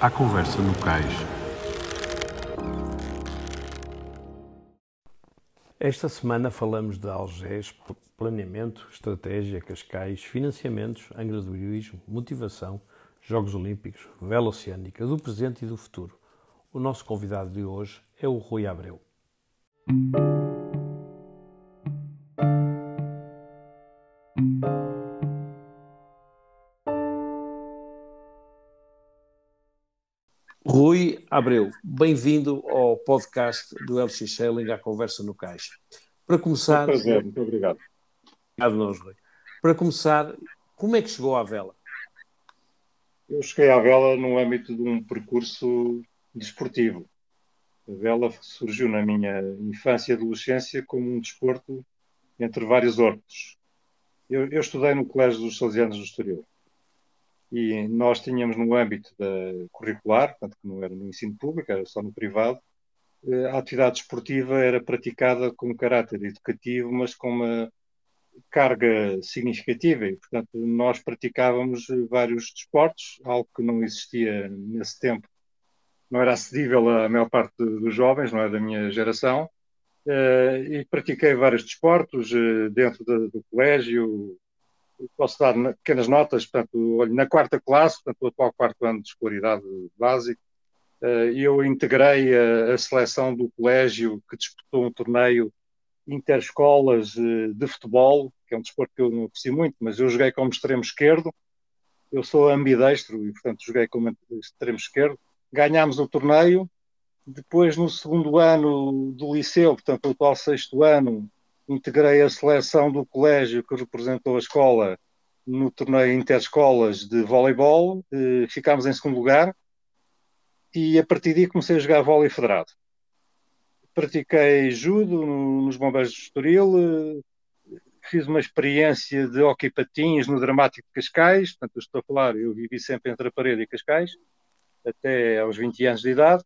à conversa no cais. Esta semana falamos de Algés, planeamento, estratégia, Cascais, financiamentos, Angra do Heroísmo, motivação, Jogos Olímpicos, vela oceânica, do presente e do futuro. O nosso convidado de hoje é o Rui Abreu. Abreu, bem-vindo ao podcast do LX Shelling, à Conversa no Caixa. Para começar. É um prazer, muito obrigado. Obrigado, nós, Rui. Para começar, como é que chegou à vela? Eu cheguei à vela no âmbito de um percurso desportivo. A vela surgiu na minha infância e adolescência como um desporto entre vários outros. Eu, eu estudei no Colégio dos Salesianos do Estoril e nós tínhamos no âmbito da curricular, portanto que não era no ensino público, era só no privado, eh, a atividade desportiva era praticada com caráter educativo, mas com uma carga significativa e, portanto, nós praticávamos vários desportos, algo que não existia nesse tempo, não era acessível à maior parte dos jovens, não é da minha geração, eh, e pratiquei vários desportos eh, dentro do colégio. Posso dar pequenas notas, portanto, olho, na quarta classe, portanto, o atual quarto ano de escolaridade básica, eh, eu integrei a, a seleção do colégio que disputou um torneio interescolas eh, de futebol, que é um desporto que eu não aprecio muito, mas eu joguei como extremo esquerdo. Eu sou ambidestro e, portanto, joguei como extremo esquerdo. Ganhámos o torneio. Depois, no segundo ano do liceu, portanto, o atual sexto ano, integrei a seleção do colégio que representou a escola no torneio interescolas de voleibol. Eh, ficámos em segundo lugar. E a partir daí comecei a jogar vôlei federado pratiquei judo nos Bombeiros de Estoril, fiz uma experiência de hockey patins no Dramático de Cascais, portanto, estou a falar, eu vivi sempre entre a parede e Cascais, até aos 20 anos de idade,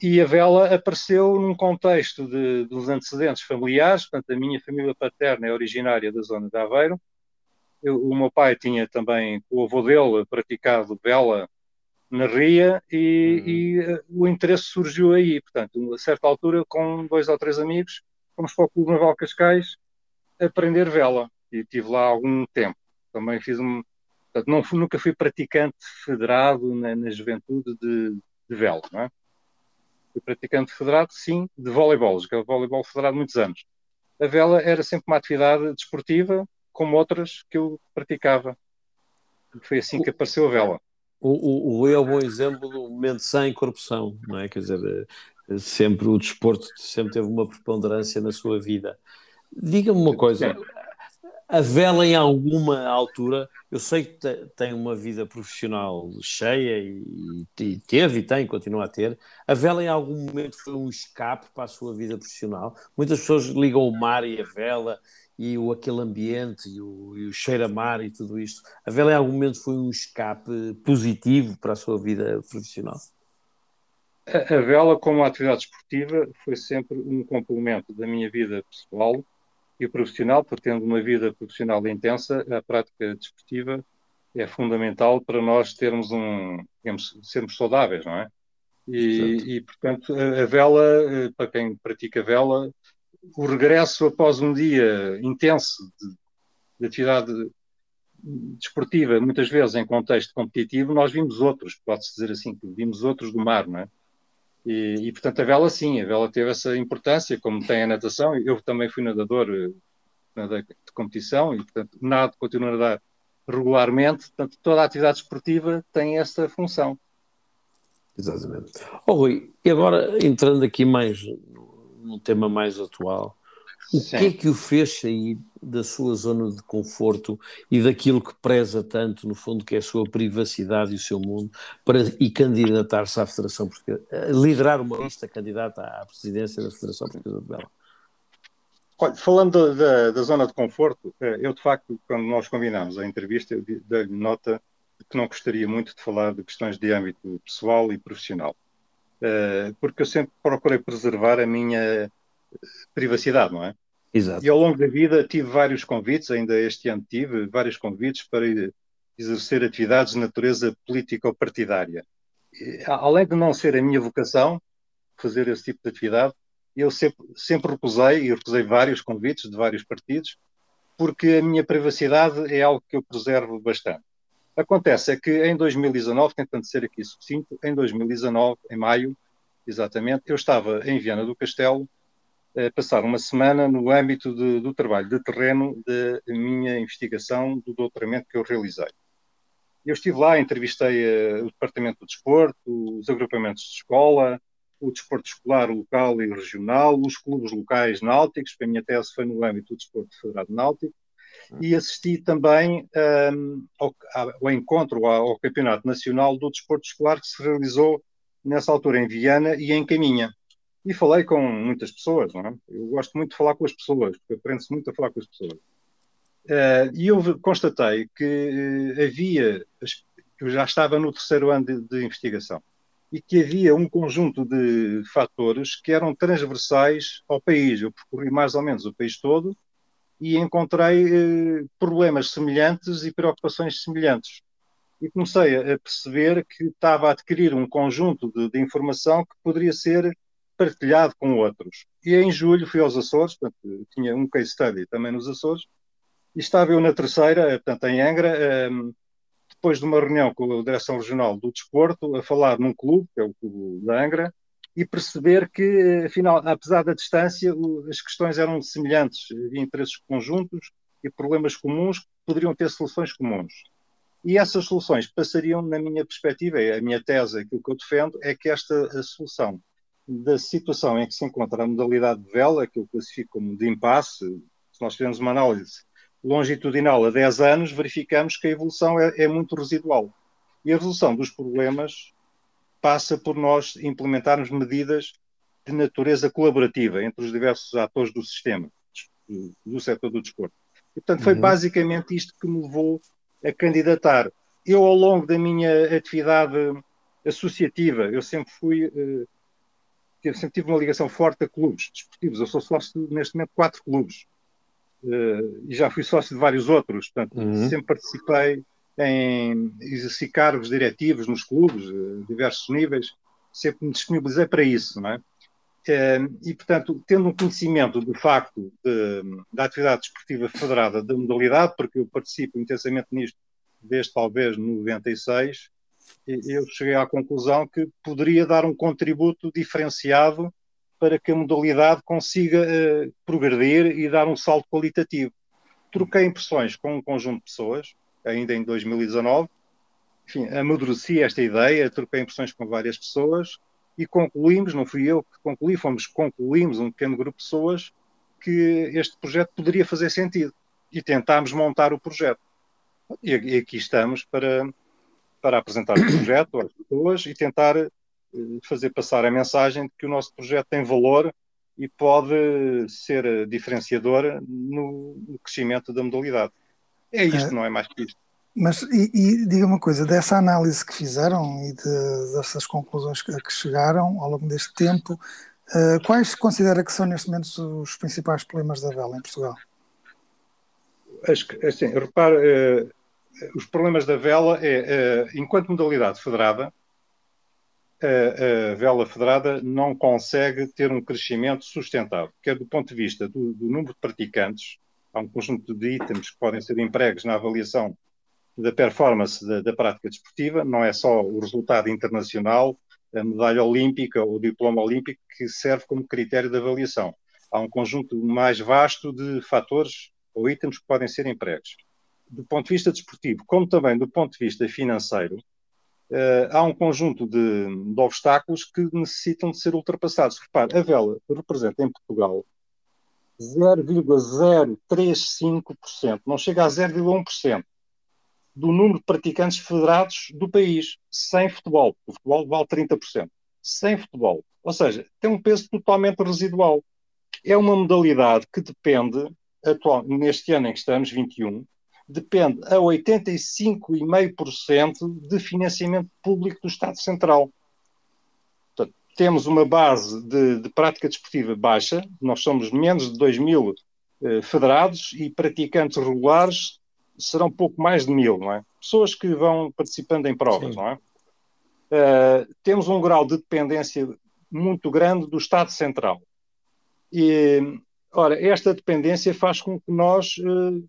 e a vela apareceu num contexto de, dos antecedentes familiares, portanto, a minha família paterna é originária da zona de Aveiro, eu, o meu pai tinha também, o avô dele, praticado vela na RIA e, uhum. e uh, o interesse surgiu aí. Portanto, a certa altura, com dois ou três amigos, fomos para o Clube Naval Cascais aprender vela e tive lá algum tempo. Também fiz um. Portanto, não, nunca fui praticante federado na, na juventude de, de vela, não é? Fui praticante federado, sim, de voleibol, joguei voleibol federado muitos anos. A vela era sempre uma atividade desportiva, como outras que eu praticava. Foi assim que apareceu a vela o, o, o é um bom exemplo do momento sem corrupção, não é? Quer dizer, eh, sempre o desporto sempre teve uma preponderância na sua vida. Diga-me uma coisa, a vela em alguma altura, eu sei que tem uma vida profissional cheia e, teve e tem, continua a ter, a vela em algum momento foi um escape para a sua vida profissional. Muitas pessoas ligam o mar e a vela e o, aquele ambiente e o, e o cheiro a mar e tudo isto, a vela em algum momento foi um escape positivo para a sua vida profissional? A, a vela, como atividade esportiva, foi sempre um complemento da minha vida pessoal e profissional, porque tendo uma vida profissional intensa, a prática desportiva é fundamental para nós termos um, digamos, sermos saudáveis, não é? E, e, portanto, a, a, vela, eh, para quem pratica vela, o regresso após um dia intenso de, de atividade desportiva, muitas vezes em contexto competitivo, nós vimos outros, pode-se dizer assim, vimos outros do mar, não é? E, e, portanto a vela sim, a vela teve essa importância, como tem a natação, eu também fui nadador eh, de competição e portanto nado, continuo a nadar regularmente, portanto toda a atividade esportiva tem essa função. Exatamente. Oh, Rui, e agora entrando aqui mais num tema mais atual, o Sim. que é que o fez sair da sua zona de conforto e daquilo que preza tanto, no fundo, que é a sua privacidade e o seu mundo, para e candidatar-se à Federação Portuguesa, liderar uma lista candidata à presidência da Federação Portuguesa de Bela? Olha, falando da, da, zona de conforto, eh, eu de facto, quando nós combinámos a entrevista, eu dei-lhe nota de que não gostaria muito de falar de questões de âmbito pessoal e profissional. Eh, porque eu sempre procurei preservar a minha privacidade, não é? Exato. E ao longo da vida tive vários convites, ainda este ano tive vários convites para exercer atividades de natureza política ou partidária. além de não ser a minha vocação fazer esse tipo de atividade, eu sempre, sempre recusei, e recusei vários convites de vários partidos, porque a minha privacidade é algo que eu preservo bastante. Acontece é que em 2019, tentando ser aqui sucinto, em 2019, em maio, exatamente, eu estava em Viana do Castelo passar uma semana no âmbito de, do trabalho de terreno da minha investigação do doutoramento que eu realizei. Eu estive lá, entrevistei uh, o Departamento do Desporto, os agrupamentos de escola, o desporto escolar local e regional, os clubes locais náuticos, a minha tese foi no âmbito do desporto federado náutico, e assisti também um, ao, ao, encontro, ao, ao, Campeonato Nacional do Desporto Escolar que se realizou nessa altura em Viana e em Caminha. E falei com muitas pessoas, não é? Eu gosto muito de falar com as pessoas, porque aprende-se muito a falar com as pessoas. Uh, e eu constatei que uh, havia, que eu já estava no terceiro ano de, de investigação, e que havia um conjunto de fatores que eram transversais ao país. Eu percorri mais ou menos o país todo e encontrei eh, problemas semelhantes e preocupações semelhantes. E comecei a perceber que estava a adquirir um conjunto de, de informação que poderia ser partilhado com outros. E em julho fui aos Açores, portanto, tinha um case study também nos Açores, e estava eu na terceira, portanto, em Angra, eh, depois de uma reunião com a Direção Regional do Desporto, a falar num clube, que é o Clube da Angra, e perceber que, afinal, apesar da distância, as questões eram semelhantes, havia interesses conjuntos e problemas comuns que poderiam ter soluções comuns. E essas soluções passariam, na minha perspectiva, a minha tese, aquilo que eu defendo, é que esta solução da situação em que se encontra a modalidade de vela, que eu classifico como de impasse, se nós fizermos uma análise longitudinal a 10 anos, verificamos que a evolução é, é muito residual. E a resolução dos problemas passa por nós implementarmos medidas de natureza colaborativa entre os diversos atores do sistema, do, do setor do desporto. E, portanto, foi uhum. basicamente isto que me levou a candidatar. Eu, ao longo da minha atividade associativa, eu sempre fui, uh, sempre tive uma ligação forte a clubes desportivos. Eu sou sócio, neste momento, de quatro clubes uh, e já fui sócio de vários outros, portanto, uhum. sempre participei em exercer cargos diretivos nos clubes, uh, diversos níveis, sempre me disponibilizei para isso, não é? Uh, e, portanto, tendo um conhecimento do facto de, da atividade desportiva federada da modalidade, porque eu participo intensamente nisto desde talvez 96, eu cheguei à conclusão que poderia dar um contributo diferenciado para que a modalidade consiga uh, progredir e dar um salto qualitativo. Troquei impressões com um conjunto de pessoas, ainda em 2019, enfim, amadureci esta ideia, troquei impressões com várias pessoas e concluímos, não fui eu que concluí, fomos concluímos um pequeno grupo de pessoas que este projeto poderia fazer sentido e tentámos montar o projeto. E aqui estamos para, para apresentar o projeto às pessoas e tentar fazer passar a mensagem de que o nosso projeto tem valor e pode ser diferenciador no crescimento da modalidade. É isto, é, não é mais que isto. Mas, e, e diga uma coisa, dessa análise que fizeram e de, dessas conclusões que, que, chegaram ao longo deste tempo, uh, quais considera que são neste momento os principais problemas da vela em Portugal? Acho que, assim, repare, uh, os problemas da vela é, uh, enquanto modalidade federada, a, a, vela federada não consegue ter um crescimento sustentável, quer do ponto de vista do, do, número de praticantes, há um conjunto de itens que podem ser empregos na avaliação da performance da, da, prática desportiva, não é só o resultado internacional, a medalha olímpica ou o diploma olímpico que serve como critério de avaliação. Há um conjunto mais vasto de fatores ou itens que podem ser empregos. Do ponto de vista desportivo, como também do ponto de vista financeiro, Uh, há um conjunto de, de, obstáculos que necessitam de ser ultrapassados. Repare, a vela representa em Portugal 0,035%, não chega a 0,1% do número de praticantes federados do país, sem futebol. O futebol vale 30%. Sem futebol. Ou seja, tem um peso totalmente residual. É uma modalidade que depende, atual, neste ano em que estamos, 21, depende a 85,5% de financiamento público do Estado Central. Portanto, temos uma base de, de, prática desportiva baixa, nós somos menos de 2 mil eh, federados e praticantes regulares serão pouco mais de mil, não é? Pessoas que vão participando em provas, Sim. não é? uh, temos um grau de dependência muito grande do Estado Central. E, ora, esta dependência faz com que nós uh,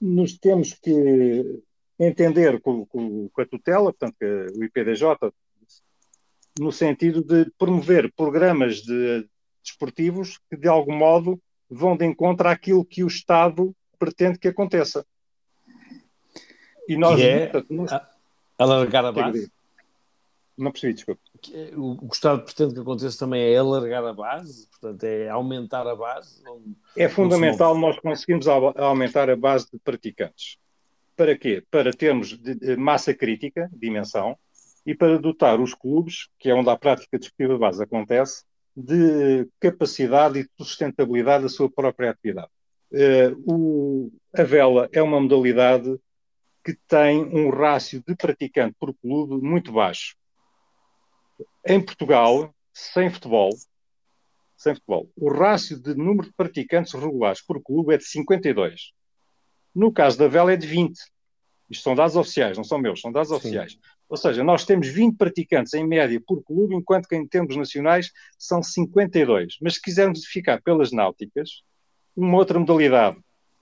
nos temos que entender com, com, com, a tutela, portanto, o IPDJ, no sentido de promover programas de, desportivos que, de algum modo, vão de encontro àquilo que o Estado pretende que aconteça. E nós. é portanto, nós... alargar a base? Não percebi, desculpa. É, o que o Estado pretende que aconteça também é alargar a base, portanto, é aumentar a base. É fundamental nós conseguirmos aumentar a base de praticantes. Para quê? Para termos massa crítica, dimensão, e para dotar os clubes, que é onde a prática desportiva base acontece, de capacidade e de sustentabilidade da sua própria atividade. Uh, o, a vela é uma modalidade que tem um rácio de praticante por clube muito baixo. Em Portugal, sem futebol, sem futebol, o rácio de número de praticantes regulares por clube é de 52. No caso da vela é de 20. Isto são dados oficiais, não são meus, são dados Sim. oficiais. Ou seja, nós temos 20 praticantes em média por clube, enquanto que em termos nacionais são 52. Mas se quisermos ficar pelas náuticas, uma outra modalidade,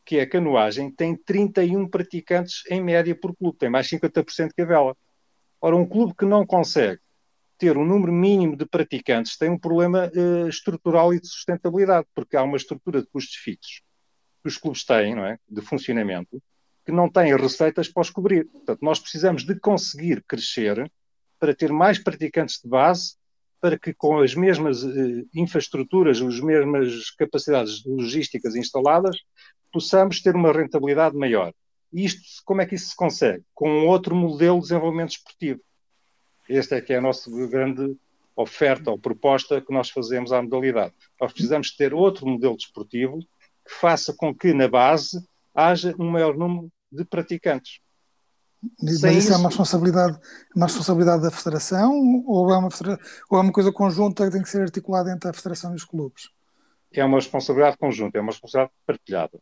que é a canoagem, tem 31 praticantes em média por clube, tem mais 50% que a vela. Ora, um clube que não consegue ter um número mínimo de praticantes tem um problema uh, estrutural e de sustentabilidade, porque há uma estrutura de custos fixos que os clubes têm, não é? de funcionamento, que não têm receitas para os cobrir. Portanto, nós precisamos de conseguir crescer para ter mais praticantes de base, para que com as mesmas eh, infraestruturas, as mesmas capacidades logísticas instaladas, possamos ter uma rentabilidade maior. Isto, como é que isso se consegue? Com outro modelo de desenvolvimento esportivo. Esta é que é a nossa grande oferta ou proposta que nós fazemos à modalidade. Nós precisamos ter outro modelo desportivo que faça com que na base haja um maior número de praticantes. Mas isso, isso, é uma responsabilidade, uma responsabilidade da Federação ou é, uma, ou é uma coisa conjunta que tem que ser articulada entre a Federação e os clubes? É uma responsabilidade conjunta, é uma responsabilidade partilhada.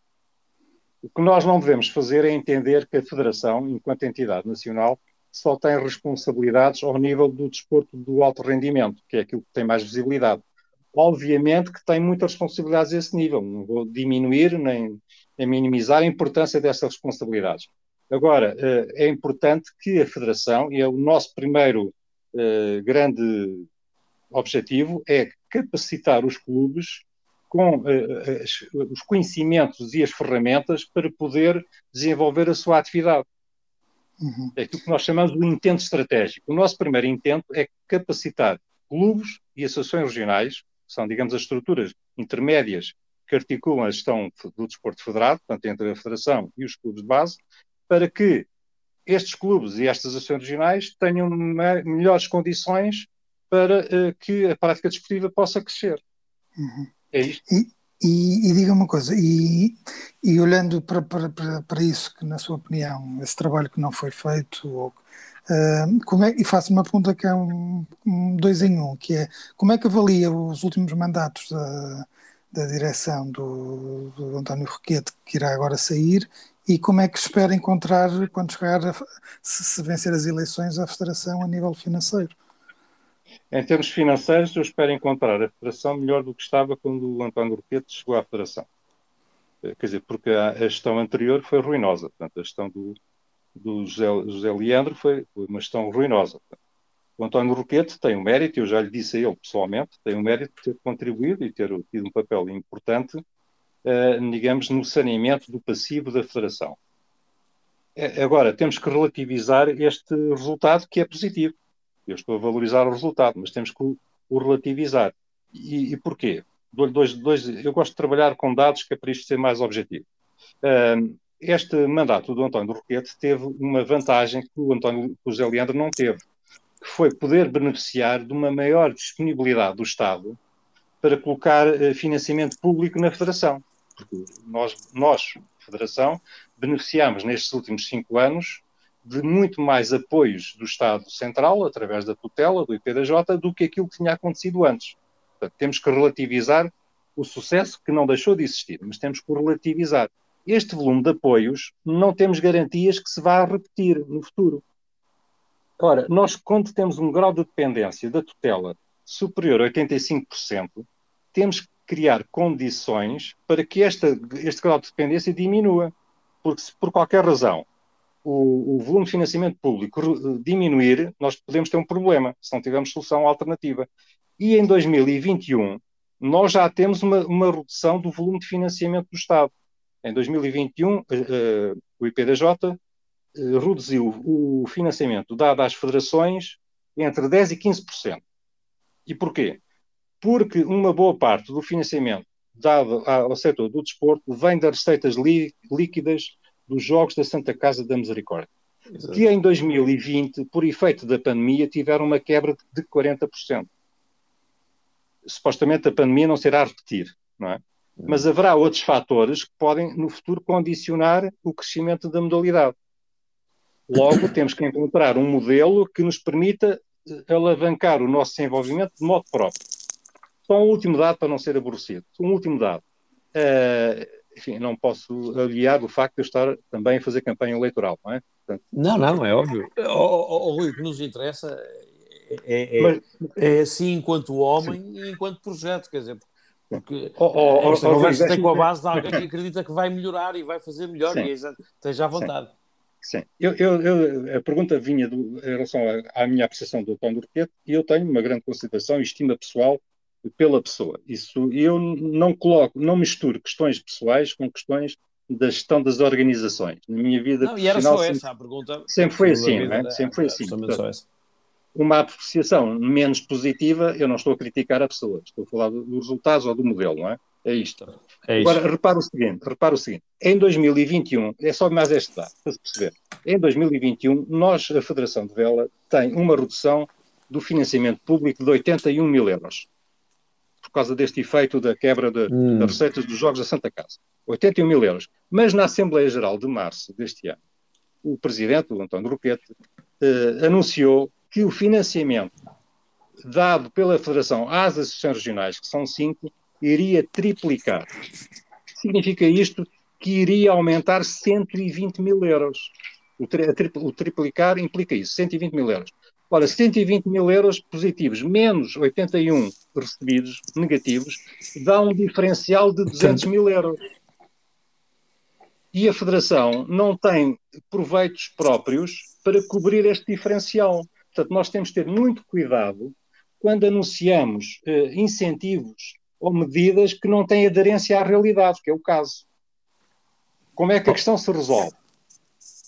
O que nós não devemos fazer é entender que a Federação, enquanto entidade nacional, só tem responsabilidades ao nível do desporto do alto rendimento, que é aquilo que tem mais visibilidade. Obviamente que tem muitas responsabilidades a esse nível, não vou diminuir nem, nem minimizar a importância dessas responsabilidades. Agora, eh, é importante que a Federação, e é o nosso primeiro eh, grande objetivo, é capacitar os clubes com eh, os conhecimentos e as ferramentas para poder desenvolver a sua atividade. Uhum. É aquilo que nós chamamos de intento estratégico. O nosso primeiro intento é capacitar clubes e associações regionais, que são, digamos, as estruturas intermédias que articulam a gestão do desporto federado, portanto, entre a federação e os clubes de base, para que estes clubes e estas associações regionais tenham melhores condições para uh, que a prática desportiva possa crescer. Uhum. É isto. E, e, e, diga uma coisa, e, e olhando para, para, para, para, isso, que na sua opinião, esse trabalho que não foi feito, ou, uh, como é, e faço uma pergunta que é um, um, dois em um, que é como é que avalia os últimos mandatos da, da direção do, do António Roquete, que irá agora sair, e como é que espera encontrar, quando chegar, a, se, se vencer as eleições, a Federação a nível financeiro? Em termos financeiros, eu espero encontrar a Federação melhor do que estava quando o António Roquete chegou à Federação. Eh, quer dizer, porque a, gestão anterior foi ruinosa. Portanto, a gestão do, do José, José Leandro foi, uma gestão ruinosa. O António Roquete tem o um mérito, eu já lhe disse a ele pessoalmente, tem o um mérito de ter contribuído e ter tido um papel importante, uh, digamos, no saneamento do passivo da Federação. Agora, temos que relativizar este resultado que é positivo. Eu estou a valorizar o resultado, mas temos que o, o relativizar. E, e porquê? Dois, dois, eu gosto de trabalhar com dados que é para isto ser mais objetivo. Uh, este mandato do António Roquete teve uma vantagem que o António que o José Leandro não teve, que foi poder beneficiar de uma maior disponibilidade do Estado para colocar uh, financiamento público na Federação. Porque nós, nós, Federação, beneficiamos nestes últimos cinco anos de muito mais apoios do Estado Central, através da tutela do IPDJ, do que aquilo que tinha acontecido antes. Portanto, temos que relativizar o sucesso que não deixou de existir, mas temos que relativizar. Este volume de apoios não temos garantias que se vá repetir no futuro. Ora, nós, quando temos um grau de dependência da tutela superior a 85%, temos que criar condições para que esta, este grau de dependência diminua. Porque se por qualquer razão o, o, volume de financiamento público diminuir, nós podemos ter um problema, se não tivermos solução alternativa. E em 2021, nós já temos uma, uma redução do volume de financiamento do Estado. Em 2021, uh, uh, o IPDJ uh, reduziu o financiamento dado às federações entre 10% e 15%. E porquê? Porque uma boa parte do financiamento dado ao setor do desporto vem das receitas líquidas dos Jogos da Santa Casa da Misericórdia, Exato. que em 2020, por efeito da pandemia, tiveram uma quebra de 40% supostamente a pandemia não será a repetir, não é? Mas haverá outros fatores que podem, no futuro, condicionar o crescimento da modalidade. Logo, temos que encontrar um modelo que nos permita eh, alavancar o nosso desenvolvimento de modo próprio. Só um último dado para não ser aborrecido. Um último dado. Uh, enfim, não posso aliar o facto de eu estar também a fazer campanha eleitoral, não é? Portanto, não, não, é óbvio. O, o, o, o que nos interessa é, é, Mas, é assim enquanto homem sim. e enquanto projeto, quer dizer, porque oh, oh, esta oh, conversa tem com a base de alguém que acredita que vai melhorar e vai fazer melhor, sim. e esteja à vontade. Sim, eu, eu, eu, a pergunta vinha do, em relação à, à minha apreciação do Tom Durquete e eu tenho uma grande consideração e estima pessoal pela pessoa. Isso eu não coloco, não misturo questões pessoais com questões da gestão das organizações. Na minha vida não, e era só sempre, essa a pergunta. Sempre foi assim, é? sempre foi assim. Portanto, uma apreciação menos positiva, eu não estou a criticar a pessoa, estou a falar dos resultados ou do modelo, não é? É isto. É Agora, repara o seguinte, repara o seguinte, em 2021, é só mais este dado, para se perceber, em 2021, nós, a Federação de Vela, tem uma redução do financiamento público de 81 mil euros, causa deste efeito da quebra de, hum. das receitas dos Jogos da Santa Casa. 81 mil euros. Mas na Assembleia Geral de março deste ano, o Presidente, o António Roquete, eh, anunciou que o financiamento dado pela Federação às associações regionais, que são cinco, iria triplicar. Significa isto que iria aumentar 120 mil euros. O, tri o triplicar implica isso, 120 mil euros. Ora, 120 mil euros positivos menos 81 recebidos negativos dá um diferencial de 200 mil euros. E a Federação não tem proveitos próprios para cobrir este diferencial. Portanto, nós temos que ter muito cuidado quando anunciamos eh, incentivos ou medidas que não têm aderência à realidade, que é o caso. Como é que a questão se resolve?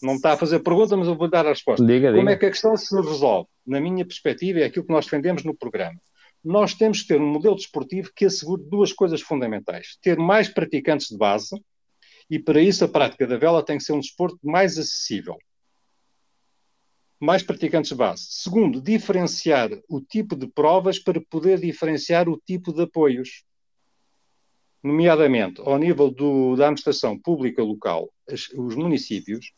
Não está a fazer pergunta, mas eu vou dar a resposta. Diga, Como diga. é que a questão se resolve? Na minha perspectiva, é aquilo que nós defendemos no programa. Nós temos que ter um modelo desportivo que assegure duas coisas fundamentais: ter mais praticantes de base, e para isso a prática da vela tem que ser um desporto mais acessível mais praticantes de base. Segundo, diferenciar o tipo de provas para poder diferenciar o tipo de apoios. Nomeadamente, ao nível do, da administração pública local, as, os municípios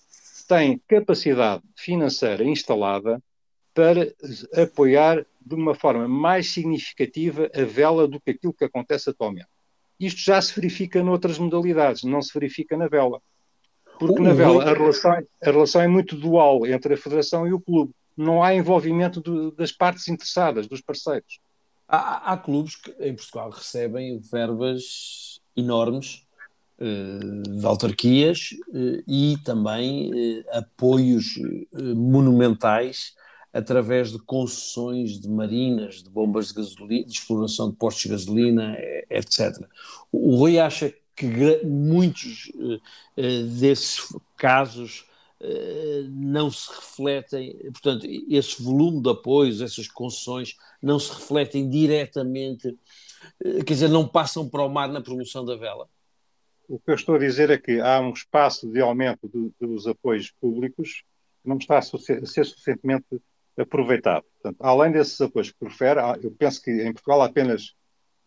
têm capacidade financeira instalada para apoiar de uma forma mais significativa a vela do que aquilo que acontece atualmente. Isto já se verifica noutras modalidades, não se verifica na vela. Porque, na vela, a relação, a relação é muito dual entre a federação e o clube. Não há envolvimento do, das partes interessadas, dos parceiros. Há, há, clubes que em Portugal recebem verbas enormes uh, de autarquias uh, e também uh, apoios monumentais através de concessões de marinas, de bombas de gasolina, de exploração de postos de gasolina, etc. O Rui acha que muitos uh, desses casos não se refletem, portanto, esse volume de apoios, essas concessões, não se refletem diretamente, quer dizer, não passam para o mar na promoção da vela? O que eu estou a dizer é que há um espaço de aumento do, dos apoios públicos que não está a, ser suficientemente aproveitado. Portanto, além desses apoios que prefere, eu penso que em Portugal há apenas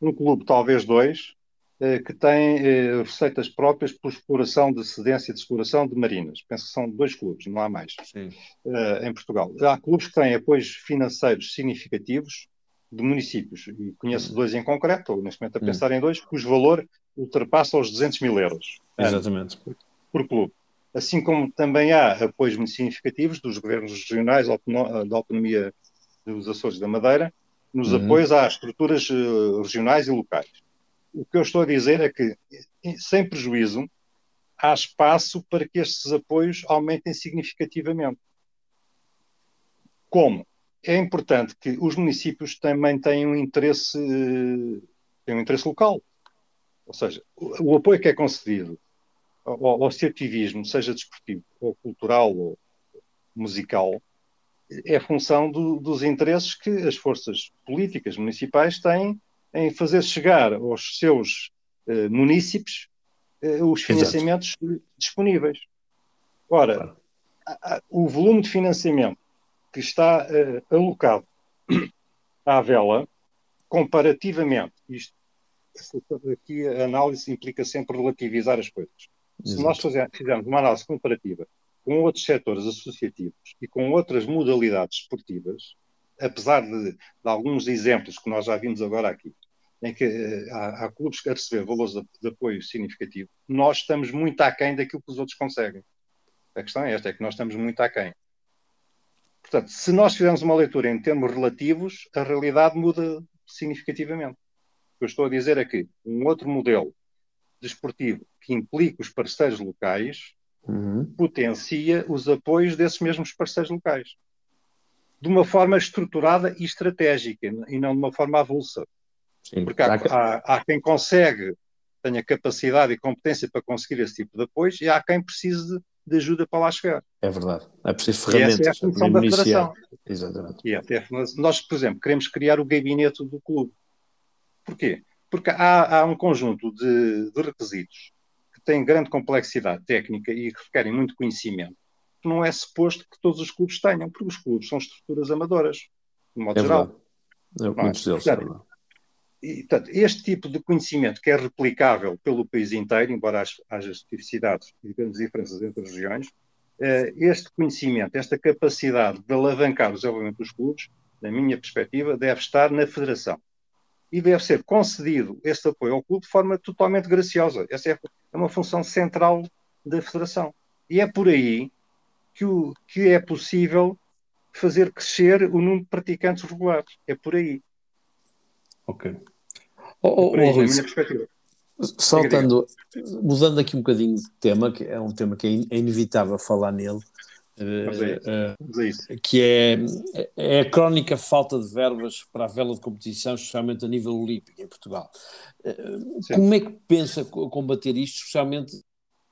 um clube, talvez dois, eh, que tem eh, receitas próprias por exploração de cedência de exploração de marinas. Penso que são dois clubes, não há mais uh, em Portugal. Há clubes que têm apoios financeiros significativos de municípios, e conheço uhum. dois em concreto, ou neste momento a pensar uhum. em dois, cujo valor ultrapassa os 200 mil euros. Exatamente. Por, por clube. Assim como também há apoios muito significativos dos governos regionais da autonomia dos Açores da Madeira, nos uhum. apoios às estruturas uh, regionais e locais. O que eu estou a dizer é que, sem prejuízo, há espaço para que estes apoios aumentem significativamente. Como? É importante que os municípios também tenham um interesse, tenham um interesse local. Ou seja, o apoio que é concedido ao, ao associativismo, seja desportivo, ou cultural, ou musical, é função do, dos interesses que as forças políticas municipais têm em fazer chegar aos seus eh, munícipes eh, os financiamentos Exato. disponíveis. Ora, claro. a, a, o volume de financiamento que está eh, alocado à vela, comparativamente, isto aqui a análise implica sempre relativizar as coisas. Exato. Se nós fizermos uma análise comparativa com outros setores associativos e com outras modalidades esportivas, apesar de, de alguns exemplos que nós já vimos agora aqui, em que uh, há, há, clubes que a receber valores de, de, apoio significativo, nós estamos muito aquém daquilo que os outros conseguem. A questão é esta, é que nós estamos muito aquém. Portanto, se nós fizermos uma leitura em termos relativos, a realidade muda significativamente. O que eu estou a dizer é que um outro modelo desportivo que implica os parceiros locais uhum. potencia os apoios desses mesmos parceiros locais. De uma forma estruturada e estratégica, e não de uma forma avulsa. Sim, Porque há, há, há, quem consegue, tenha capacidade e competência para conseguir esse tipo de apoio, e há quem precise de, de ajuda para lá chegar. É verdade. É preciso ferramentas. E essa é a função da Federação. Exatamente. E até é nós, por exemplo, queremos criar o gabinete do clube. Porquê? Porque há, há um conjunto de, de requisitos têm grande complexidade técnica e que requerem muito conhecimento, não é suposto que todos os clubes tenham, porque os clubes são estruturas amadoras, de modo é geral. É, muitos deles. Portanto, e, portanto, este tipo de conhecimento que é replicável pelo país inteiro, embora haja especificidades e grandes diferenças entre as regiões, eh, este conhecimento, esta capacidade de alavancar o desenvolvimento dos clubes, na minha perspectiva, deve estar na federação e deve ser concedido esse apoio ao clube de forma totalmente graciosa. Essa é, é uma função central da Federação. E é por aí que, o, que é possível fazer crescer o número de praticantes regulares. É por aí. Ok. Oh, oh, por aí, oh, minha perspectiva. Saltando, mudando aqui um bocadinho de tema, que é um tema que é, é inevitável falar nele, uh, que é, é, a crónica falta de verbas para a vela de competição, especialmente a nível olímpico em Portugal. Uh, como é que pensa combater isto, especialmente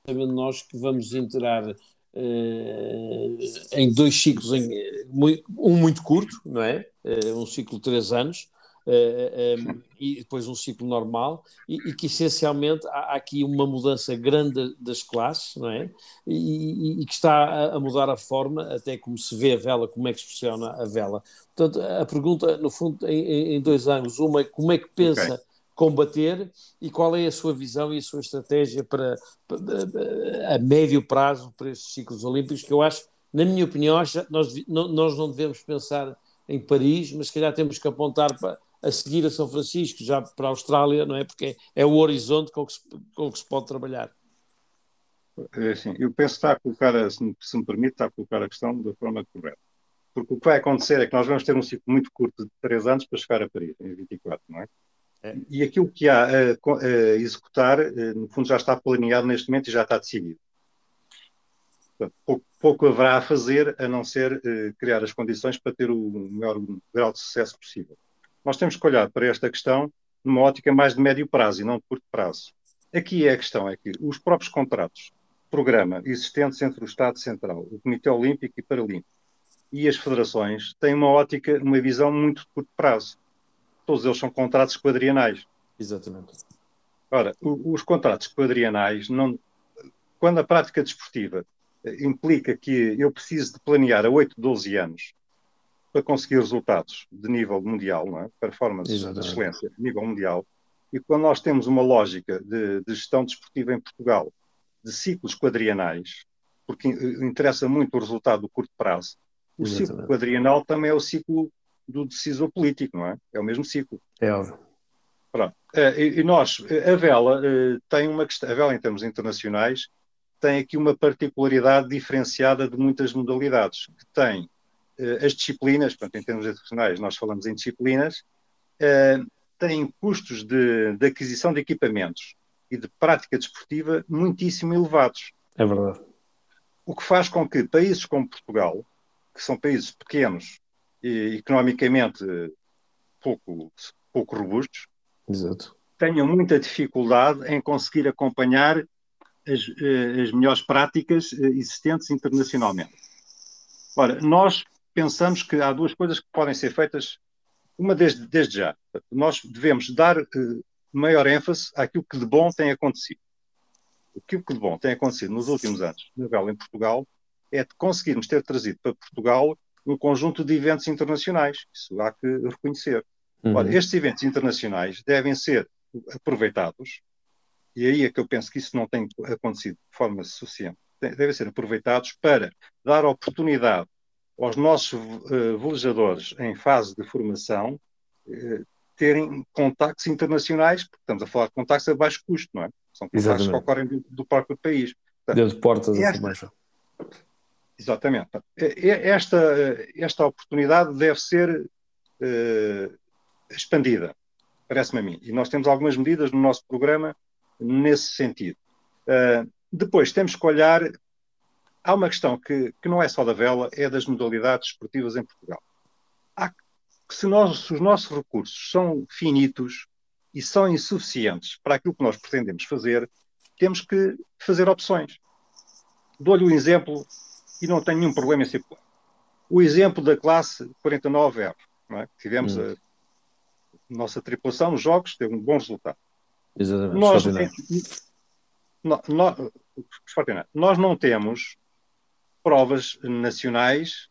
sabendo nós que vamos entrar Uh, em dois ciclos, em, um muito curto, não é? Uh, um ciclo de três anos, eh, um, ehm, e depois um ciclo normal, e, e que essencialmente há, há, aqui uma mudança grande das classes, não é? E, e, que está a, a, mudar a forma, até como se vê a vela, como é que se funciona a vela. Portanto, a pergunta, no fundo, em, em dois anos, uma é como é que pensa. Okay combater e qual é a sua visão e a sua estratégia para, para, a médio prazo para estes ciclos olímpicos que eu acho, na minha opinião, nós, nós não devemos pensar em Paris, mas se calhar temos que apontar para, a seguir a São Francisco, já para a Austrália, não é? Porque é o horizonte com que se, com que se pode trabalhar. É assim, eu penso que está a colocar, se me, se me permite, está a colocar a questão da forma correta. Porque o que vai acontecer é que nós vamos ter um ciclo muito curto de 3 anos para chegar a Paris, em 24, não é? é. E aquilo que há a, a, executar, eh, no fundo, já está planeado neste momento e já está decidido. pouco, pouco, haverá a fazer a não ser eh, criar as condições para ter o maior grau de sucesso possível nós temos que olhar para esta questão numa ótica mais de médio prazo e não de curto prazo. Aqui é a questão é que os próprios contratos, programa existentes entre o Estado Central, o Comitê Olímpico e Paralímpico e as federações têm uma ótica, uma visão muito de curto prazo. Todos eles são contratos quadrienais. Exatamente. Ora, os contratos quadrienais, não, quando a prática desportiva eh, implica que eu preciso de planear a 8, 12 anos para conseguir resultados de nível mundial, não é? performance Exatamente. de excelência de nível mundial, e quando nós temos uma lógica de, de gestão desportiva em Portugal de ciclos quadrienais, porque interessa muito o resultado do curto prazo, o Exatamente. ciclo quadrienal também é o ciclo do decisor político, não é? É o mesmo ciclo. É óbvio. Pronto. Eh, e nós, a vela eh, tem uma questão, a vela em termos internacionais tem aqui uma particularidade diferenciada de muitas modalidades, que tem as disciplinas, portanto, em termos internacionais, nós falamos em disciplinas, uh, têm custos de, de, aquisição de equipamentos e de prática desportiva muitíssimo elevados. É verdade. O que faz com que países como Portugal, que são países pequenos e economicamente pouco, pouco robustos, Exato. tenham muita dificuldade em conseguir acompanhar as, eh, as melhores práticas eh, existentes internacionalmente. Ora, nós pensamos que há duas coisas que podem ser feitas, uma desde, desde já. Nós devemos dar uh, maior ênfase àquilo que de bom tem acontecido. O que de bom tem acontecido nos últimos anos na vela em Portugal é de conseguirmos ter trazido para Portugal um conjunto de eventos internacionais. Isso há que reconhecer. Uhum. Ora, estes eventos internacionais devem ser aproveitados, e aí é que eu penso que isso não tem acontecido de forma suficiente, devem ser aproveitados para dar oportunidade aos nossos uh, velejadores em fase de formação uh, terem contactos internacionais, porque estamos a falar de contactos a baixo custo, não é? São contactos que ocorrem dentro do próprio país. Portanto, dentro de portas esta, formação. Exatamente. Esta, esta oportunidade deve ser uh, expandida, parece-me a mim. E nós temos algumas medidas no nosso programa nesse sentido. Uh, depois temos que olhar. Há uma questão que, que não é só da vela, é das modalidades esportivas em Portugal. Há, se, nós, se os nossos recursos são finitos e são insuficientes para aquilo que nós pretendemos fazer, temos que fazer opções. Dou-lhe um exemplo e não tenho nenhum problema em ser O exemplo da classe 49R, é? tivemos hum. a nossa tripulação nos jogos teve um bom resultado. Exatamente. Nós, nós, nós não temos provas nacionais